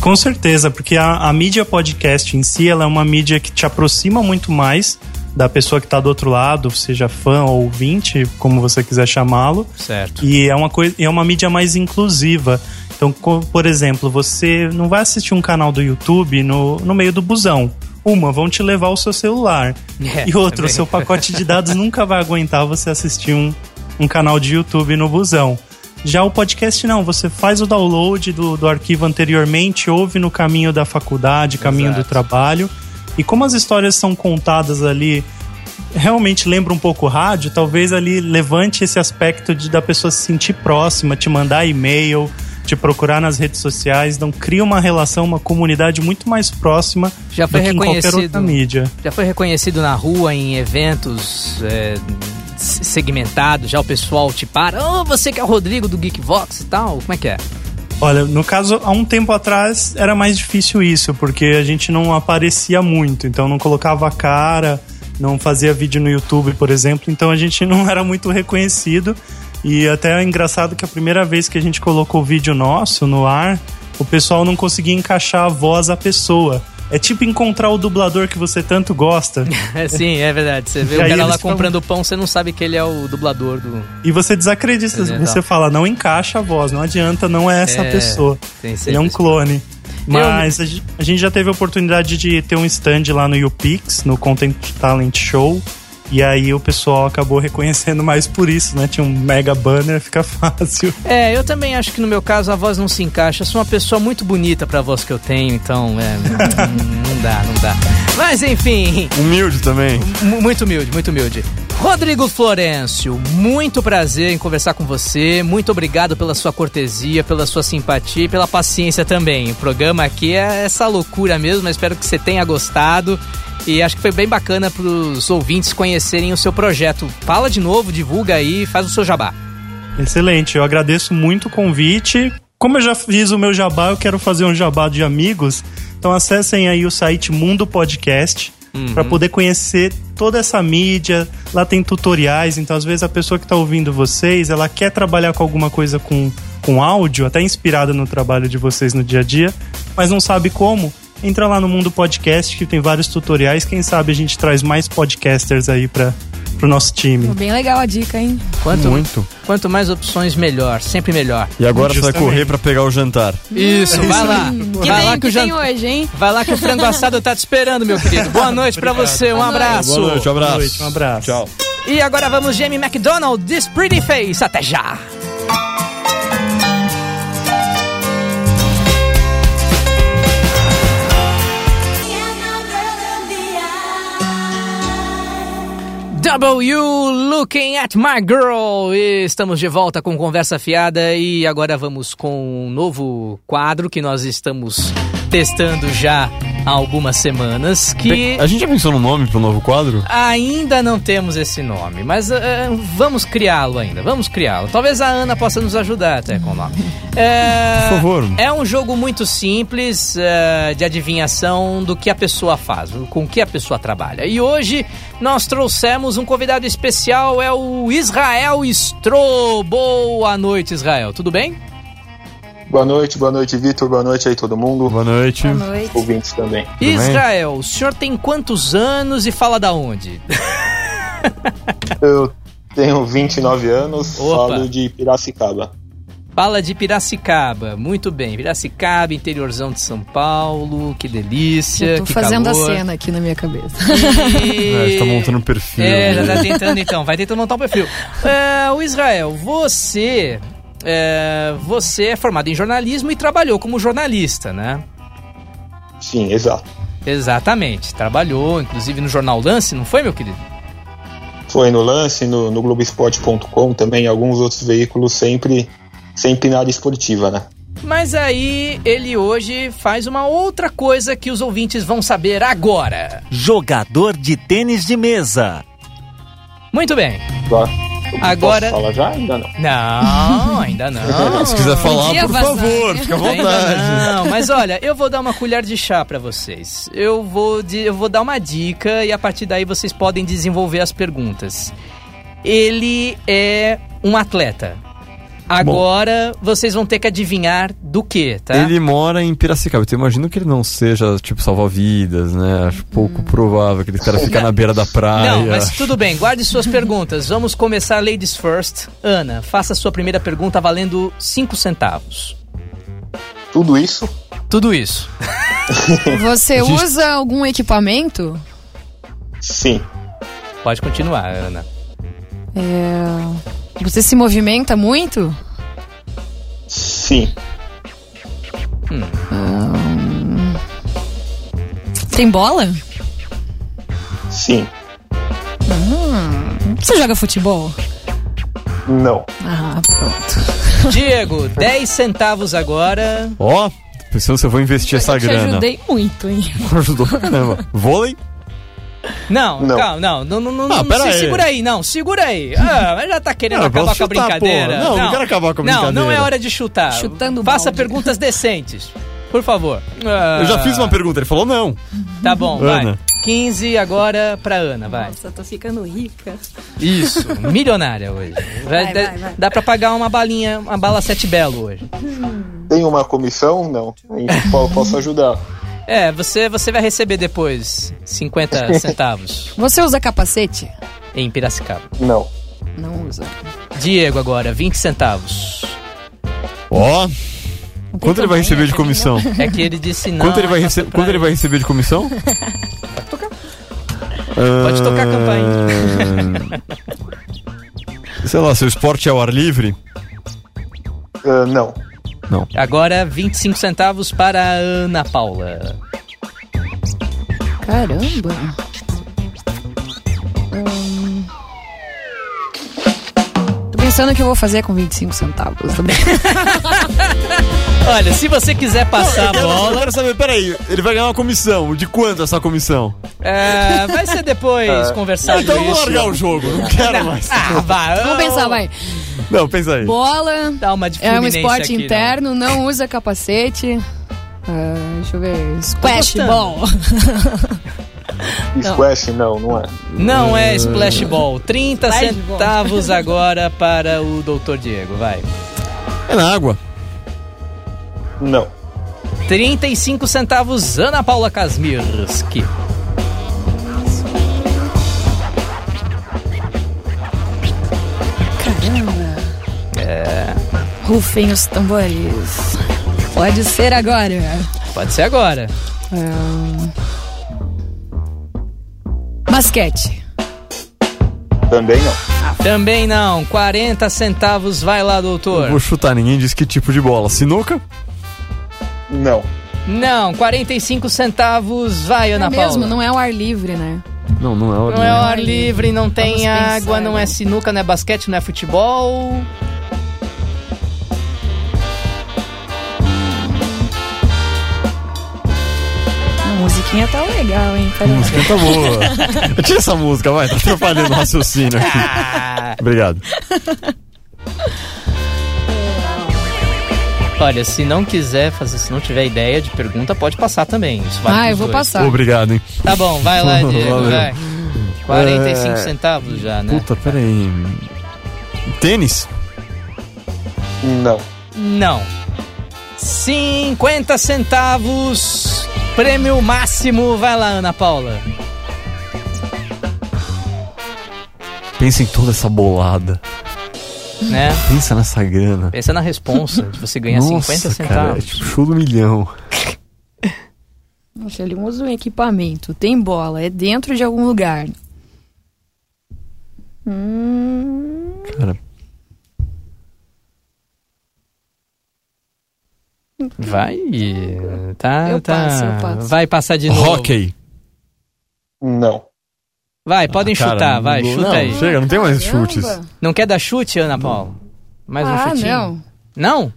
Speaker 3: Com certeza, porque a, a mídia podcast em si, ela é uma mídia que te aproxima muito mais da pessoa que está do outro lado, seja fã ou ouvinte, como você quiser chamá-lo.
Speaker 1: Certo.
Speaker 3: E é uma coisa, é uma mídia mais inclusiva. Então, por exemplo, você não vai assistir um canal do YouTube no, no meio do busão. Uma, vão te levar o seu celular.
Speaker 1: É,
Speaker 3: e outra, o
Speaker 1: também.
Speaker 3: seu pacote de dados nunca vai aguentar você assistir um, um canal de YouTube no busão. Já o podcast não, você faz o download do, do arquivo anteriormente, ouve no caminho da faculdade, caminho do
Speaker 1: Exato.
Speaker 3: trabalho. E como as histórias são contadas ali, realmente lembra um pouco rádio, talvez ali levante esse aspecto de da pessoa se sentir próxima, te mandar e-mail, te procurar nas redes sociais, então cria uma relação, uma comunidade muito mais próxima
Speaker 1: Já foi
Speaker 3: do que em qualquer
Speaker 1: reconhecido.
Speaker 3: outra mídia.
Speaker 1: Já foi reconhecido na rua, em eventos é, segmentados, já o pessoal te para. Ô, você que é o Rodrigo do Geekvox e tal, como é que é?
Speaker 3: Olha, no caso, há um tempo atrás era mais difícil isso, porque a gente não aparecia muito, então não colocava a cara, não fazia vídeo no YouTube, por exemplo, então a gente não era muito reconhecido. E até é engraçado que a primeira vez que a gente colocou o vídeo nosso no ar, o pessoal não conseguia encaixar a voz à pessoa. É tipo encontrar o dublador que você tanto gosta.
Speaker 1: É, sim, é verdade. Você vê
Speaker 3: E
Speaker 1: o cara lá comprando pão, você não sabe que ele é o dublador do.
Speaker 3: E você desacredita,
Speaker 1: Exato.
Speaker 3: você fala, não encaixa a voz, não adianta, não é essa
Speaker 1: É,
Speaker 3: pessoa. Ele é um clone. Mas a gen- a gente já teve a oportunidade de ter um stand lá no UPix, no Content Talent Show. E aí o pessoal acabou reconhecendo mais por isso, né? Tinha um mega banner, fica fácil.
Speaker 1: É, eu também acho que no meu caso a voz não se encaixa. Eu sou uma pessoa muito bonita pra voz que eu tenho, então é, não, não dá, não dá. Mas enfim,
Speaker 5: Humilde também.
Speaker 1: mu- muito humilde, muito humilde. Rodrigo Florencio, muito prazer em conversar com você. Muito obrigado pela sua cortesia, pela sua simpatia e pela paciência também. O programa aqui é essa loucura mesmo, mas espero que você tenha gostado. E acho que foi bem bacana para os ouvintes conhecerem o seu projeto. Fala de novo, divulga aí, faz o seu jabá.
Speaker 3: Excelente, eu agradeço muito o convite. Como eu já fiz o meu jabá, eu quero fazer um jabá de amigos. Então acessem aí o site Mundo Podcast para poder conhecer toda essa mídia. Lá tem tutoriais, então às vezes a pessoa que está ouvindo vocês, ela quer trabalhar com alguma coisa com, com áudio, até inspirada no trabalho de vocês no dia a dia, mas não sabe como. Entra lá no Mundo Podcast que tem vários tutoriais. Quem sabe a gente traz mais podcasters aí para o nosso time.
Speaker 6: Bem legal a dica, hein?
Speaker 1: Quanto,
Speaker 5: Muito.
Speaker 1: Quanto mais opções, melhor. Sempre melhor.
Speaker 5: E agora você vai
Speaker 3: Justamente.
Speaker 5: correr pra pegar o jantar.
Speaker 1: Isso, vai lá.
Speaker 6: Que
Speaker 1: Vai
Speaker 6: tem,
Speaker 1: lá que,
Speaker 6: que
Speaker 1: o jan-
Speaker 6: tem hoje, hein?
Speaker 1: Vai lá que o frango assado tá te esperando, meu querido. Boa noite pra você, um abraço.
Speaker 5: Boa noite, um abraço.
Speaker 3: Boa noite, um abraço.
Speaker 5: Tchau.
Speaker 1: E agora vamos Jamie McDonald, This Pretty Face. Até já. W Looking at My Girl. E Estamos de volta com Conversa Fiada e agora vamos com um novo quadro que nós estamos testando já há algumas semanas que
Speaker 5: A gente já pensou no nome pro novo quadro?
Speaker 1: Ainda não temos esse nome, mas eh, vamos criá-lo ainda. Vamos criá-lo. Talvez a Ana possa nos ajudar até com o nome. É,
Speaker 5: Por favor.
Speaker 1: É um jogo muito simples eh, de adivinhação do que a pessoa faz, com o que a pessoa trabalha. E hoje nós trouxemos um convidado especial, é o Israel Stro. Boa noite, Israel. Tudo bem?
Speaker 7: Boa noite, boa noite, Vitor. Boa noite aí, todo mundo.
Speaker 5: Boa noite.
Speaker 6: Boa noite.
Speaker 7: Ouvintes também.
Speaker 1: Israel, o senhor tem quantos anos e fala da onde?
Speaker 7: Eu tenho 29 anos,
Speaker 1: Opa.
Speaker 7: falo de Piracicaba.
Speaker 1: Fala de Piracicaba, muito bem. Piracicaba, interiorzão de São Paulo, que delícia.
Speaker 6: Eu tô
Speaker 1: que
Speaker 6: fazendo
Speaker 1: calor.
Speaker 6: a cena aqui na minha cabeça.
Speaker 1: E...
Speaker 5: É, você tá montando um perfil.
Speaker 1: É, já tá tentando então, vai tentando montar um perfil. É, o Israel, você. É, você é formado em jornalismo e trabalhou como jornalista, né?
Speaker 7: Sim, exato.
Speaker 1: Exatamente. Trabalhou, inclusive, no jornal Lance, não foi, meu querido?
Speaker 7: Foi no lance, no, no Globoesporte.com também, alguns outros veículos sempre, sempre na área esportiva, né?
Speaker 1: Mas aí ele hoje faz uma outra coisa que os ouvintes vão saber agora.
Speaker 8: Jogador de tênis de mesa.
Speaker 1: Muito bem.
Speaker 7: Tá?
Speaker 1: Agora-
Speaker 7: Posso falar já? Ainda não.
Speaker 1: Não, ainda não.
Speaker 5: Se quiser falar, por
Speaker 6: vazar,
Speaker 5: favor, fica à vontade.
Speaker 1: não, mas olha, eu vou dar uma colher de chá pra vocês. Eu vou, eu vou dar uma dica e a partir daí vocês podem desenvolver as perguntas. Ele é um atleta. Agora vocês vão ter que adivinhar do que, tá?
Speaker 5: Ele mora em Piracicaba. Então eu imagino que ele não seja, tipo, salva-vidas, né? Acho pouco provável que esse cara fica na beira da praia.
Speaker 1: Não, mas tudo bem, guarde suas perguntas. Vamos começar ladies first. Ana, faça a sua primeira pergunta valendo 5 centavos.
Speaker 7: Tudo isso?
Speaker 1: Tudo isso.
Speaker 6: Você usa algum equipamento?
Speaker 7: Sim.
Speaker 1: Pode continuar, Ana.
Speaker 6: É... Você se movimenta muito?
Speaker 7: Sim.
Speaker 6: Tem bola?
Speaker 7: Sim.
Speaker 6: Você joga futebol?
Speaker 7: Não.
Speaker 6: Ah, pronto.
Speaker 1: Diego, 10 centavos agora.
Speaker 5: Ó, pensando se eu vou investir essa
Speaker 6: Eu te
Speaker 5: grana.
Speaker 6: ajudei muito, hein?
Speaker 5: Ajudou pra caramba. Vôlei?
Speaker 1: Não,
Speaker 7: Não.
Speaker 1: calma, não, não, não, não,
Speaker 5: Ah,
Speaker 1: não se
Speaker 5: aí.
Speaker 1: segura aí, não, segura aí. Ah, mas já tá querendo
Speaker 5: Não,
Speaker 1: acabar com a brincadeira.
Speaker 5: porra. Não, não quero acabar com a
Speaker 1: Não, não é
Speaker 5: brincadeira.
Speaker 1: hora de chutar.
Speaker 6: Chutando
Speaker 1: Faça
Speaker 6: balde.
Speaker 1: perguntas decentes, por favor. Ah,
Speaker 5: Eu já fiz uma pergunta, ele falou não.
Speaker 1: Tá bom, vai.
Speaker 5: Ana.
Speaker 1: 15 agora pra Ana, vai.
Speaker 6: Nossa, tô ficando rica.
Speaker 1: Isso, milionária hoje. Vai,
Speaker 6: Vai,
Speaker 1: dá,
Speaker 6: vai, vai.
Speaker 1: dá pra pagar uma balinha, uma bala sete belo hoje.
Speaker 7: Tem uma comissão? Não. Posso ajudar.
Speaker 1: É, você, você vai receber depois 50 centavos
Speaker 6: Você usa capacete?
Speaker 1: em Piracicaba.
Speaker 7: Não.
Speaker 6: Não usa.
Speaker 1: Diego agora, 20 centavos.
Speaker 5: Ó, quanto ele vai receber de comissão?
Speaker 1: É que ele disse não.
Speaker 5: Quanto ele vai, rece quanto ele vai receber de comissão?
Speaker 1: Pode tocar a
Speaker 5: campainha. Sei lá, seu esporte é ao ar livre?
Speaker 7: Ah, não.
Speaker 1: Agora 25 centavos para a Ana Paula.
Speaker 6: Caramba. Hum. Tô pensando o que eu vou fazer com 25 centavos. Tô brincando.
Speaker 1: Olha, se você quiser passar
Speaker 5: eu,
Speaker 1: a
Speaker 5: quero, eu
Speaker 1: bola,
Speaker 5: quero saber, peraí, ele vai ganhar uma comissão. De quanto essa comissão?
Speaker 1: é, vai ser depois conversado
Speaker 5: então vou largar o jogo, não quero mais.
Speaker 1: Ah, vai.
Speaker 6: Vamos pensar, vai.
Speaker 5: Não, pensa aí.
Speaker 6: Bola.
Speaker 1: Dá uma de
Speaker 6: É um esporte
Speaker 1: aqui,
Speaker 6: interno, não usa capacete. Ah, deixa eu ver. Squash
Speaker 1: gostando.
Speaker 6: ball.
Speaker 7: Squash? Não, não é.
Speaker 1: Não, não é Splash Ball. 30
Speaker 6: Splash Ball.
Speaker 1: centavos agora para o Dr. Diego, vai.
Speaker 5: É na água.
Speaker 7: Não.
Speaker 1: 35 centavos, Ana Paula Kasmirski.
Speaker 6: Caramba. É. Rufem os tambores. Pode ser agora.
Speaker 1: Pode ser agora.
Speaker 6: Ah. Basquete.
Speaker 7: Também não.
Speaker 1: Também não. 40 centavos, vai lá, doutor.
Speaker 5: Vou chutar, ninguém disse que tipo de bola. Sinuca?
Speaker 7: Não.
Speaker 1: Não, 45 centavos, vai, Ana
Speaker 6: é
Speaker 1: Paula.
Speaker 6: mesmo, não é o ar livre, né?
Speaker 5: Não, não é o
Speaker 1: Não é ao ar livre, não tem
Speaker 6: Vamos pensar,
Speaker 1: água, não é
Speaker 6: né?
Speaker 1: sinuca, não é basquete, não é futebol.
Speaker 6: A musiquinha tá legal, hein?
Speaker 5: A música tá boa. Tira essa música, vai, tá atrapalhando o raciocínio aqui. Obrigado.
Speaker 1: Olha, se não quiser fazer, se não tiver ideia de pergunta, pode passar também. Isso vale
Speaker 6: Ah, eu vou
Speaker 1: dois.
Speaker 6: passar.
Speaker 5: Obrigado, hein.
Speaker 1: Tá bom, vai lá, Diego,
Speaker 5: Valeu.
Speaker 1: vai. 45
Speaker 5: É,
Speaker 1: centavos já, né?
Speaker 5: Puta, pera aí. Tênis?
Speaker 7: Não.
Speaker 1: Não. 50 centavos. Prêmio máximo. Vai lá, Ana Paula.
Speaker 5: Pensa em toda essa bolada.
Speaker 1: Né?
Speaker 5: Pensa nessa grana.
Speaker 1: Pensa na responsa de você ganhar
Speaker 5: Nossa,
Speaker 1: 50
Speaker 5: cara, é
Speaker 1: centavos.
Speaker 5: tipo show do milhão.
Speaker 6: Nossa, ele usa um equipamento, tem bola, é dentro de algum lugar. Hum,
Speaker 5: Cara,
Speaker 1: Vai. Tá,
Speaker 6: Eu
Speaker 1: tá.
Speaker 6: passo, eu passo.
Speaker 1: Vai passar de novo.
Speaker 5: hockey.
Speaker 7: Não.
Speaker 1: Vai, podem
Speaker 5: Cara,
Speaker 1: chutar, vai, chuta
Speaker 5: não,
Speaker 1: aí.
Speaker 5: Chega, não tem mais
Speaker 6: caramba.
Speaker 5: chutes.
Speaker 1: Não quer dar chute, Ana Paula? Mais um
Speaker 6: ah,
Speaker 1: chutinho.
Speaker 6: não.
Speaker 1: Não?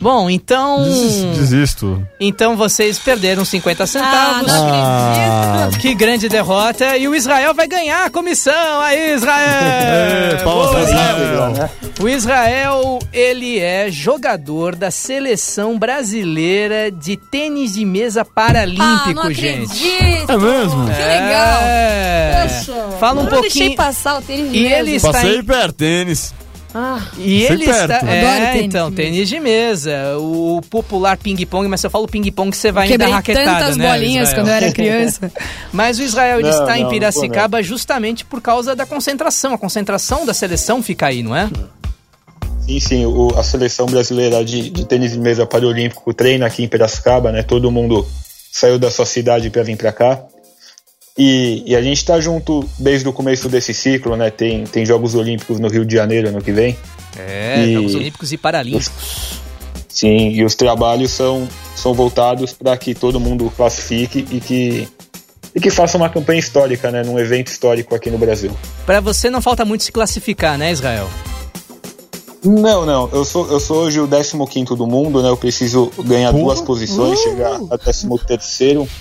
Speaker 1: Bom, então.
Speaker 5: Des- Desisto.
Speaker 1: Então vocês perderam 50
Speaker 6: Ah,
Speaker 1: centavos.
Speaker 6: não acredito.
Speaker 1: Que grande derrota. E o Israel vai ganhar a comissão. Aí, Israel! Boa, Israel!
Speaker 5: Israel.
Speaker 1: O Israel, ele é jogador da seleção brasileira de tênis de mesa
Speaker 6: Ah,
Speaker 1: paralímpico,
Speaker 6: não
Speaker 1: gente.
Speaker 6: acredito.
Speaker 5: É mesmo?
Speaker 6: Que legal.
Speaker 1: É.
Speaker 6: Poxa,
Speaker 1: Fala um
Speaker 6: eu não deixei
Speaker 1: pouquinho.
Speaker 6: passar o tênis de
Speaker 1: E
Speaker 6: mesa.
Speaker 1: ele está
Speaker 5: Passei
Speaker 1: em-
Speaker 5: perto, tênis.
Speaker 6: Ah,
Speaker 1: E ele
Speaker 5: perto.
Speaker 1: está.
Speaker 6: Adoro
Speaker 1: É,
Speaker 6: tênis
Speaker 1: então,
Speaker 6: de
Speaker 1: tênis de mesa. O popular ping-pong, mas se eu falo ping-pong, você vai
Speaker 6: quebrei
Speaker 1: raquetada,
Speaker 6: tantas
Speaker 1: né?
Speaker 6: bolinhas
Speaker 1: Israel?
Speaker 6: quando eu era criança.
Speaker 1: Mas o Israel ele
Speaker 7: Não,
Speaker 1: está em
Speaker 7: não, não
Speaker 1: Piracicaba justamente por causa da concentração. A concentração da seleção fica aí, não é?
Speaker 7: Sim, sim, o- a seleção brasileira de, de tênis de mesa paralímpico treina aqui em Piracicaba, né? Todo mundo saiu da sua cidade para vir para cá. E, e a gente está junto desde o começo desse ciclo, né? Tem, tem Jogos Olímpicos no Rio de Janeiro ano que vem.
Speaker 1: É,
Speaker 7: E-
Speaker 1: Jogos Olímpicos e Paralímpicos.
Speaker 7: Sim, e os trabalhos são, são voltados para que todo mundo classifique e que, e que faça uma campanha histórica, né? Num evento histórico aqui no Brasil.
Speaker 1: Pra você não falta muito se classificar, né, Israel?
Speaker 7: Não, não. Eu sou, eu sou hoje o 15 do mundo, né? Eu preciso ganhar duas posições, chegar a 13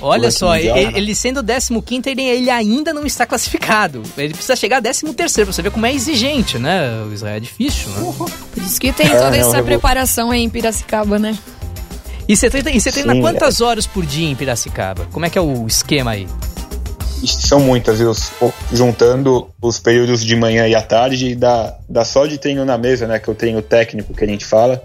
Speaker 1: Olha só, ele, ele sendo 15 ele, ele ainda não está classificado. Ele precisa chegar a 13 pra você ver como é exigente, né? O Israel é difícil, né?
Speaker 6: Por isso que tem
Speaker 7: É,
Speaker 6: toda
Speaker 7: não,
Speaker 6: essa
Speaker 7: eu vou-
Speaker 6: preparação aí em Piracicaba, né?
Speaker 1: E você treina, e você treina
Speaker 7: Sim,
Speaker 1: quantas horas por dia em Piracicaba? Como é que é o esquema aí?
Speaker 7: São muitas, viu? Juntando os períodos de manhã e à tarde, dá, dá só de treino na mesa, né? Que é o treino técnico que a gente fala,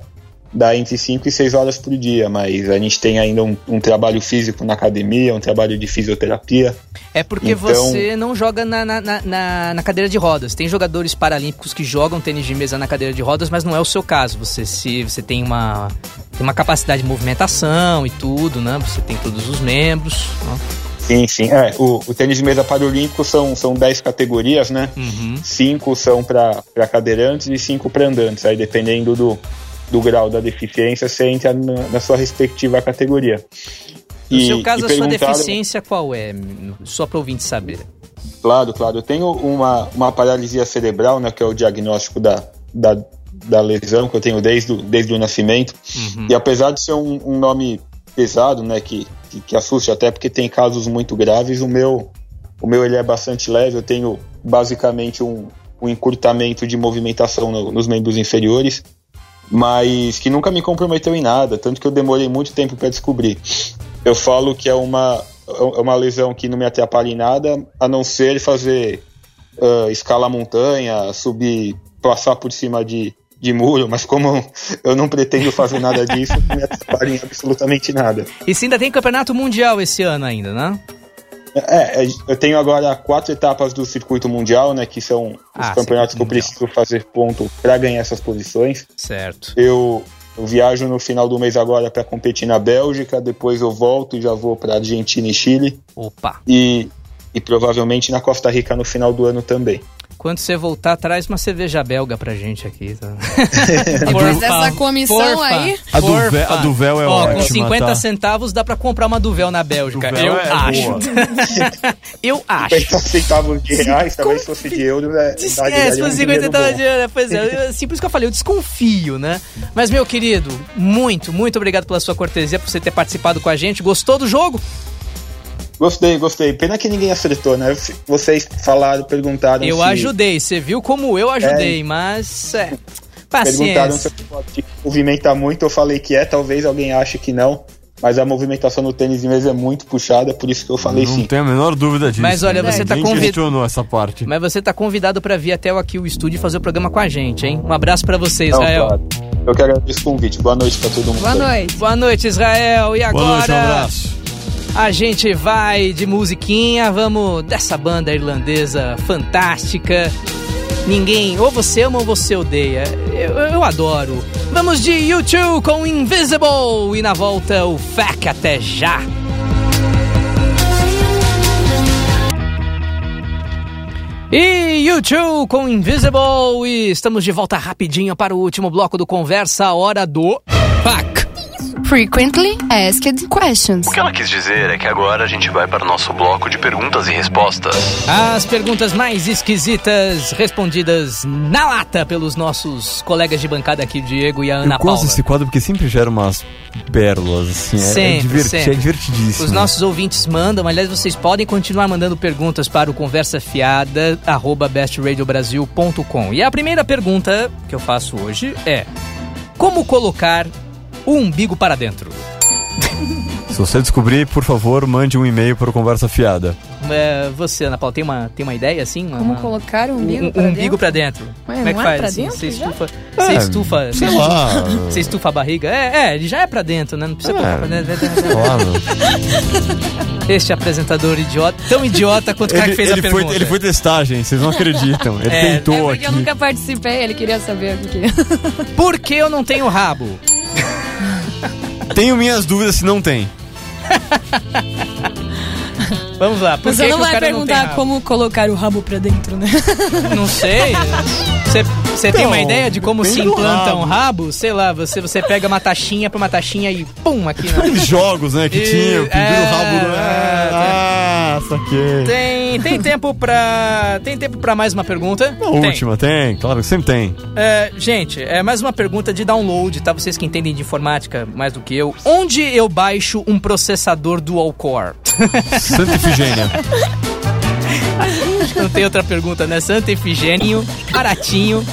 Speaker 7: dá entre 5 e 6 horas por dia, mas a gente tem ainda um, um trabalho físico na academia, um trabalho de fisioterapia.
Speaker 1: É porque
Speaker 7: Então-
Speaker 1: você não joga na, na, na- na, na cadeira de rodas. Tem jogadores paralímpicos que jogam tênis de mesa na cadeira de rodas, mas não é o seu caso. Você se você tem uma tem uma capacidade de movimentação e tudo, né? Você tem todos os membros. né?
Speaker 7: Sim, sim. É, o, o tênis de mesa paralímpico são, são 10 categorias, né?
Speaker 1: Uhum.
Speaker 7: Cinco são para cadeirantes e cinco para andantes. Aí, dependendo do, do grau da deficiência, você entra na, na sua respectiva categoria.
Speaker 1: No
Speaker 7: E-
Speaker 1: seu caso, a sua deficiência qual é? Só para ouvinte saber.
Speaker 7: Claro, claro. Eu tenho uma, uma paralisia cerebral, né, que é o diagnóstico da, da, da lesão que eu tenho desde, o- desde o nascimento.
Speaker 1: Uhum.
Speaker 7: E apesar de ser um, um nome pesado, né, que, que, que assusta até porque tem casos muito graves, o meu, o meu ele é bastante leve. Eu tenho basicamente um, um encurtamento de movimentação no- nos membros inferiores, mas que nunca me comprometeu em nada, tanto que eu demorei muito tempo para descobrir. Eu falo que é uma, é uma lesão que não me atrapalha em nada, a não ser fazer ah, escalar montanha, subir, passar por cima de, de muro, mas como eu não pretendo fazer nada disso, não me atrapalha em absolutamente nada.
Speaker 1: E se ainda tem campeonato mundial esse ano ainda, né?
Speaker 7: É, é, eu tenho agora quatro etapas do circuito mundial, né, que são os
Speaker 1: Ah,
Speaker 7: campeonatos que eu preciso fazer ponto para ganhar essas posições.
Speaker 1: Certo.
Speaker 7: Eu, eu viajo no final do mês agora para competir na Bélgica, depois eu volto e já vou para Argentina e Chile
Speaker 1: Opa.
Speaker 7: e, e provavelmente na Costa Rica no final do ano também.
Speaker 1: Quando você voltar, traz uma cerveja belga pra gente aqui. Tá?
Speaker 6: Depois dessa comissão
Speaker 1: Porfa.
Speaker 6: aí.
Speaker 5: A vé- a véu é
Speaker 1: Ó,
Speaker 5: ótima,
Speaker 1: com 50
Speaker 5: tá?
Speaker 1: centavos dá pra comprar uma Duvel na Bélgica.
Speaker 5: Duvel
Speaker 1: eu
Speaker 5: é
Speaker 1: acho. eu acho.
Speaker 7: 50 centavos de reais, talvez se fosse de euro, né?
Speaker 1: É, se
Speaker 7: um
Speaker 1: fosse 50
Speaker 7: dinheiro
Speaker 1: centavos de euro, pois é. Assim, por isso que eu falei, eu desconfio, né? Mas, meu querido, muito, muito obrigado pela sua cortesia, por você ter participado com a gente. Gostou do jogo?
Speaker 7: Gostei, gostei. Pena que ninguém acertou, né? Vocês falaram, perguntaram
Speaker 1: Eu
Speaker 7: se...
Speaker 1: ajudei, você viu como eu ajudei, mas. É,
Speaker 7: Perguntaram se
Speaker 1: paciência.
Speaker 7: pode movimentar muito, eu falei que é, talvez alguém ache que não. Mas a movimentação no tênis de mesa é muito puxada, por isso que eu falei
Speaker 5: Não
Speaker 7: sim.
Speaker 5: tenho a menor dúvida disso.
Speaker 1: Mas olha, você tá
Speaker 5: Ninguém
Speaker 1: convid-
Speaker 5: questionou essa parte.
Speaker 1: Mas você tá convidado pra vir até aqui o estúdio e fazer o programa com a gente, hein? Um abraço pra você,
Speaker 7: Não,
Speaker 1: Israel.
Speaker 7: claro. Eu quero agradecer o convite. Boa noite pra todo mundo.
Speaker 6: Boa
Speaker 7: aí.
Speaker 6: noite.
Speaker 1: Boa noite, Israel. E agora?
Speaker 5: Boa noite, um abraço.
Speaker 1: A gente vai de musiquinha, vamos dessa banda irlandesa fantástica. Ninguém, ou você ama ou você odeia. Eu, eu adoro. Vamos de YouTube com Invisible e na volta o FAC até já. E YouTube com Invisible e estamos de volta rapidinho para o último bloco do Conversa, hora do FAC.
Speaker 9: Frequently Asked Questions.
Speaker 10: O que ela quis dizer é que agora a gente vai para o nosso bloco de perguntas e respostas.
Speaker 1: As perguntas mais esquisitas respondidas na lata pelos nossos colegas de bancada aqui, o Diego e a Ana
Speaker 5: Eu gosto
Speaker 1: Paula.
Speaker 5: desse quadro porque sempre gera umas pérolas, assim. é- é,
Speaker 1: Sempre,
Speaker 5: diverti-
Speaker 1: sempre.
Speaker 5: é divertidíssimo.
Speaker 1: Os nossos ouvintes mandam, aliás, vocês podem continuar mandando perguntas para o conversa fiada arroba bestradiobrasil.com. E a primeira pergunta que eu faço hoje é: Como colocar o umbigo para dentro?
Speaker 5: Se você descobrir, por favor, mande um e-mail para o Conversa Fiada.
Speaker 1: É, você, Ana Paula, tem uma, tem uma ideia assim? Uma-
Speaker 6: Como
Speaker 1: uma-
Speaker 6: colocar o umbigo
Speaker 1: um,
Speaker 6: pra
Speaker 1: um umbigo
Speaker 6: dentro?
Speaker 1: pra dentro.
Speaker 6: Ué,
Speaker 1: Como é que
Speaker 6: é
Speaker 1: faz? assim? Você estufa,
Speaker 5: É,
Speaker 1: você estufa,
Speaker 5: sei
Speaker 1: você,
Speaker 5: lá.
Speaker 1: você estufa a barriga? É, é, ele já é pra dentro, né? Não precisa
Speaker 5: É.
Speaker 1: colocar pra dentro.
Speaker 5: Claro.
Speaker 1: Este apresentador idiota, tão idiota quanto o cara
Speaker 5: Ele,
Speaker 1: que fez
Speaker 5: ele
Speaker 1: a
Speaker 5: foi,
Speaker 1: pergunta.
Speaker 5: ele foi testar, gente. Vocês não acreditam. Ele
Speaker 1: É,
Speaker 6: É
Speaker 5: tentou
Speaker 6: eu
Speaker 5: aqui.
Speaker 6: nunca participei, ele queria saber o que.
Speaker 1: Por que eu não tenho rabo?
Speaker 5: Tenho minhas dúvidas se não tem.
Speaker 1: Vamos lá, por
Speaker 6: Você
Speaker 1: que
Speaker 6: não
Speaker 1: que
Speaker 6: vai
Speaker 1: não tem
Speaker 6: perguntar
Speaker 1: rabo?
Speaker 6: como colocar o rabo pra dentro, né?
Speaker 1: Não sei. Você, você tem
Speaker 5: Então,
Speaker 1: uma ideia de como se implanta um
Speaker 5: rabo.
Speaker 1: rabo? Sei lá, você, você pega uma taxinha pra uma taxinha e pum, aqui na...
Speaker 5: Aqueles jogos, né, que
Speaker 1: E-
Speaker 5: tinha, pendura
Speaker 1: é,
Speaker 5: o rabo do...
Speaker 1: é,
Speaker 5: Ah, saquei.
Speaker 1: Tem, tem tempo pra. Tem tempo pra mais uma pergunta?
Speaker 5: A
Speaker 1: Tem.
Speaker 5: última, tem, claro, sempre tem.
Speaker 1: É, gente, é mais uma pergunta de download, tá? Vocês que entendem de informática mais do que eu. Onde eu baixo um processador dual core?
Speaker 5: Santa Efigênia.
Speaker 1: Não tem outra pergunta, né? Santa Efigênio, baratinho.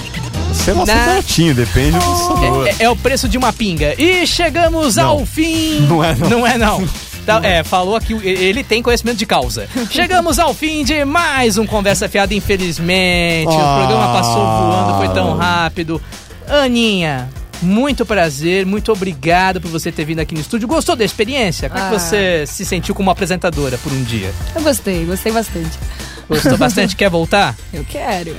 Speaker 5: É
Speaker 1: Na-
Speaker 5: baratinho, depende do processador.
Speaker 1: É, é- é o preço de uma pinga. E chegamos
Speaker 5: Não.
Speaker 1: ao fim.
Speaker 5: Não é, não.
Speaker 1: Não é, não. Tá, é, falou aqui, ele tem conhecimento de causa. Chegamos ao fim de mais um Conversa Fiada, infelizmente. O
Speaker 5: Ah.
Speaker 1: programa passou voando, foi tão rápido. Aninha, muito prazer, muito obrigado por você ter vindo aqui no estúdio. Gostou da experiência? Como é que
Speaker 6: Ah.
Speaker 1: você se sentiu como apresentadora por um dia?
Speaker 6: Eu gostei, gostei bastante.
Speaker 1: Gostou bastante? Quer voltar?
Speaker 6: Eu quero.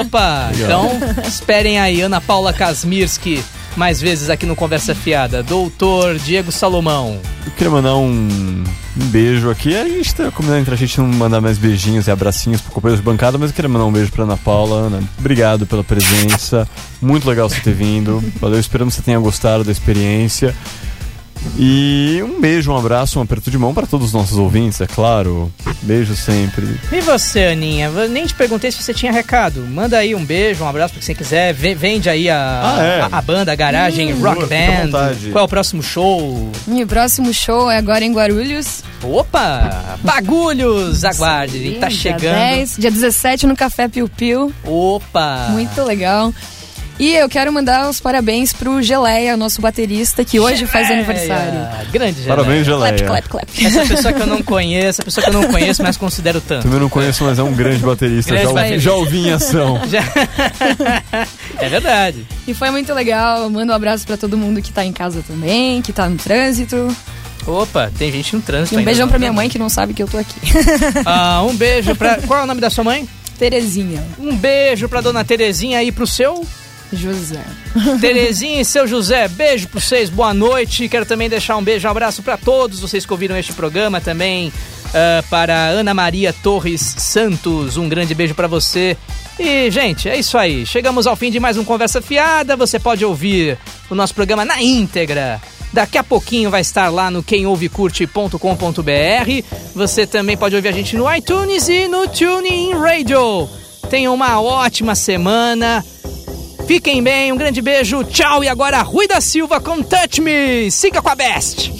Speaker 1: Opa! Então, esperem aí, Ana Paula Kasmirski, mais vezes aqui no Conversa Fiada. Doutor Diego Salomão.
Speaker 5: Eu queria mandar um, um beijo aqui. A gente tá combinando entre a gente não mandar mais beijinhos e abracinhos pro companheiro de bancada, mas eu queria mandar um beijo pra Ana Paula. Ana, obrigado pela presença. Muito legal você ter vindo. Valeu, esperamos que você tenha gostado da experiência. E um beijo, um abraço, um aperto de mão para todos os nossos ouvintes, é claro. Beijo sempre.
Speaker 1: E você, Aninha? Nem te perguntei se você tinha recado. Manda aí um beijo, um abraço pra quem quiser. Vende aí a,
Speaker 5: Ah, é?
Speaker 1: a, a banda, a garagem, Rock
Speaker 5: fica à
Speaker 1: Band.
Speaker 5: vontade.
Speaker 1: Qual é o próximo show?
Speaker 6: Meu próximo show é agora em Guarulhos.
Speaker 1: Opa! Bagulhos! Aguarde, tá
Speaker 6: Dia
Speaker 1: chegando.
Speaker 6: 10, dia 17 no Café Piu Piu.
Speaker 1: Opa!
Speaker 6: Muito legal. E eu quero mandar os parabéns pro Geleia, nosso baterista, que hoje faz
Speaker 1: Geleia.
Speaker 6: aniversário.
Speaker 1: Grande Geleia.
Speaker 5: Parabéns, Geleia.
Speaker 6: Clap, clap, clap.
Speaker 1: Essa pessoa que eu não conheço, essa pessoa que eu não conheço, mas considero tanto.
Speaker 5: Também não conheço, mas é um grande baterista.
Speaker 1: Grande
Speaker 5: já,
Speaker 1: baterista.
Speaker 5: já ouvi em ação.
Speaker 1: Já- é verdade.
Speaker 6: E foi muito legal. Manda um abraço pra todo mundo que tá em casa também, que tá no trânsito.
Speaker 1: Opa, tem gente no trânsito
Speaker 6: E um
Speaker 1: ainda,
Speaker 6: beijão pra
Speaker 1: né?
Speaker 6: minha mãe que não sabe que eu tô aqui.
Speaker 1: Ah, um beijo pra. Qual é o nome da sua mãe?
Speaker 6: Terezinha.
Speaker 1: Um beijo pra dona Terezinha e pro seu.
Speaker 6: José.
Speaker 1: Terezinha e seu José, beijo pra vocês, boa noite. Quero também deixar um beijo, um abraço pra todos vocês que ouviram este programa também. ah, para Ana Maria Torres Santos, um grande beijo pra você. E, gente, é isso aí. Chegamos ao fim de mais um Conversa Fiada. Você pode ouvir o nosso programa na íntegra. Daqui a pouquinho vai estar lá no quemouvecurte.com.br. Você também pode ouvir a gente no iTunes e no TuneIn Radio. Tenha uma ótima semana. Fiquem bem, um grande beijo, tchau. E agora Rui da Silva com Touch Me. Siga com a Best.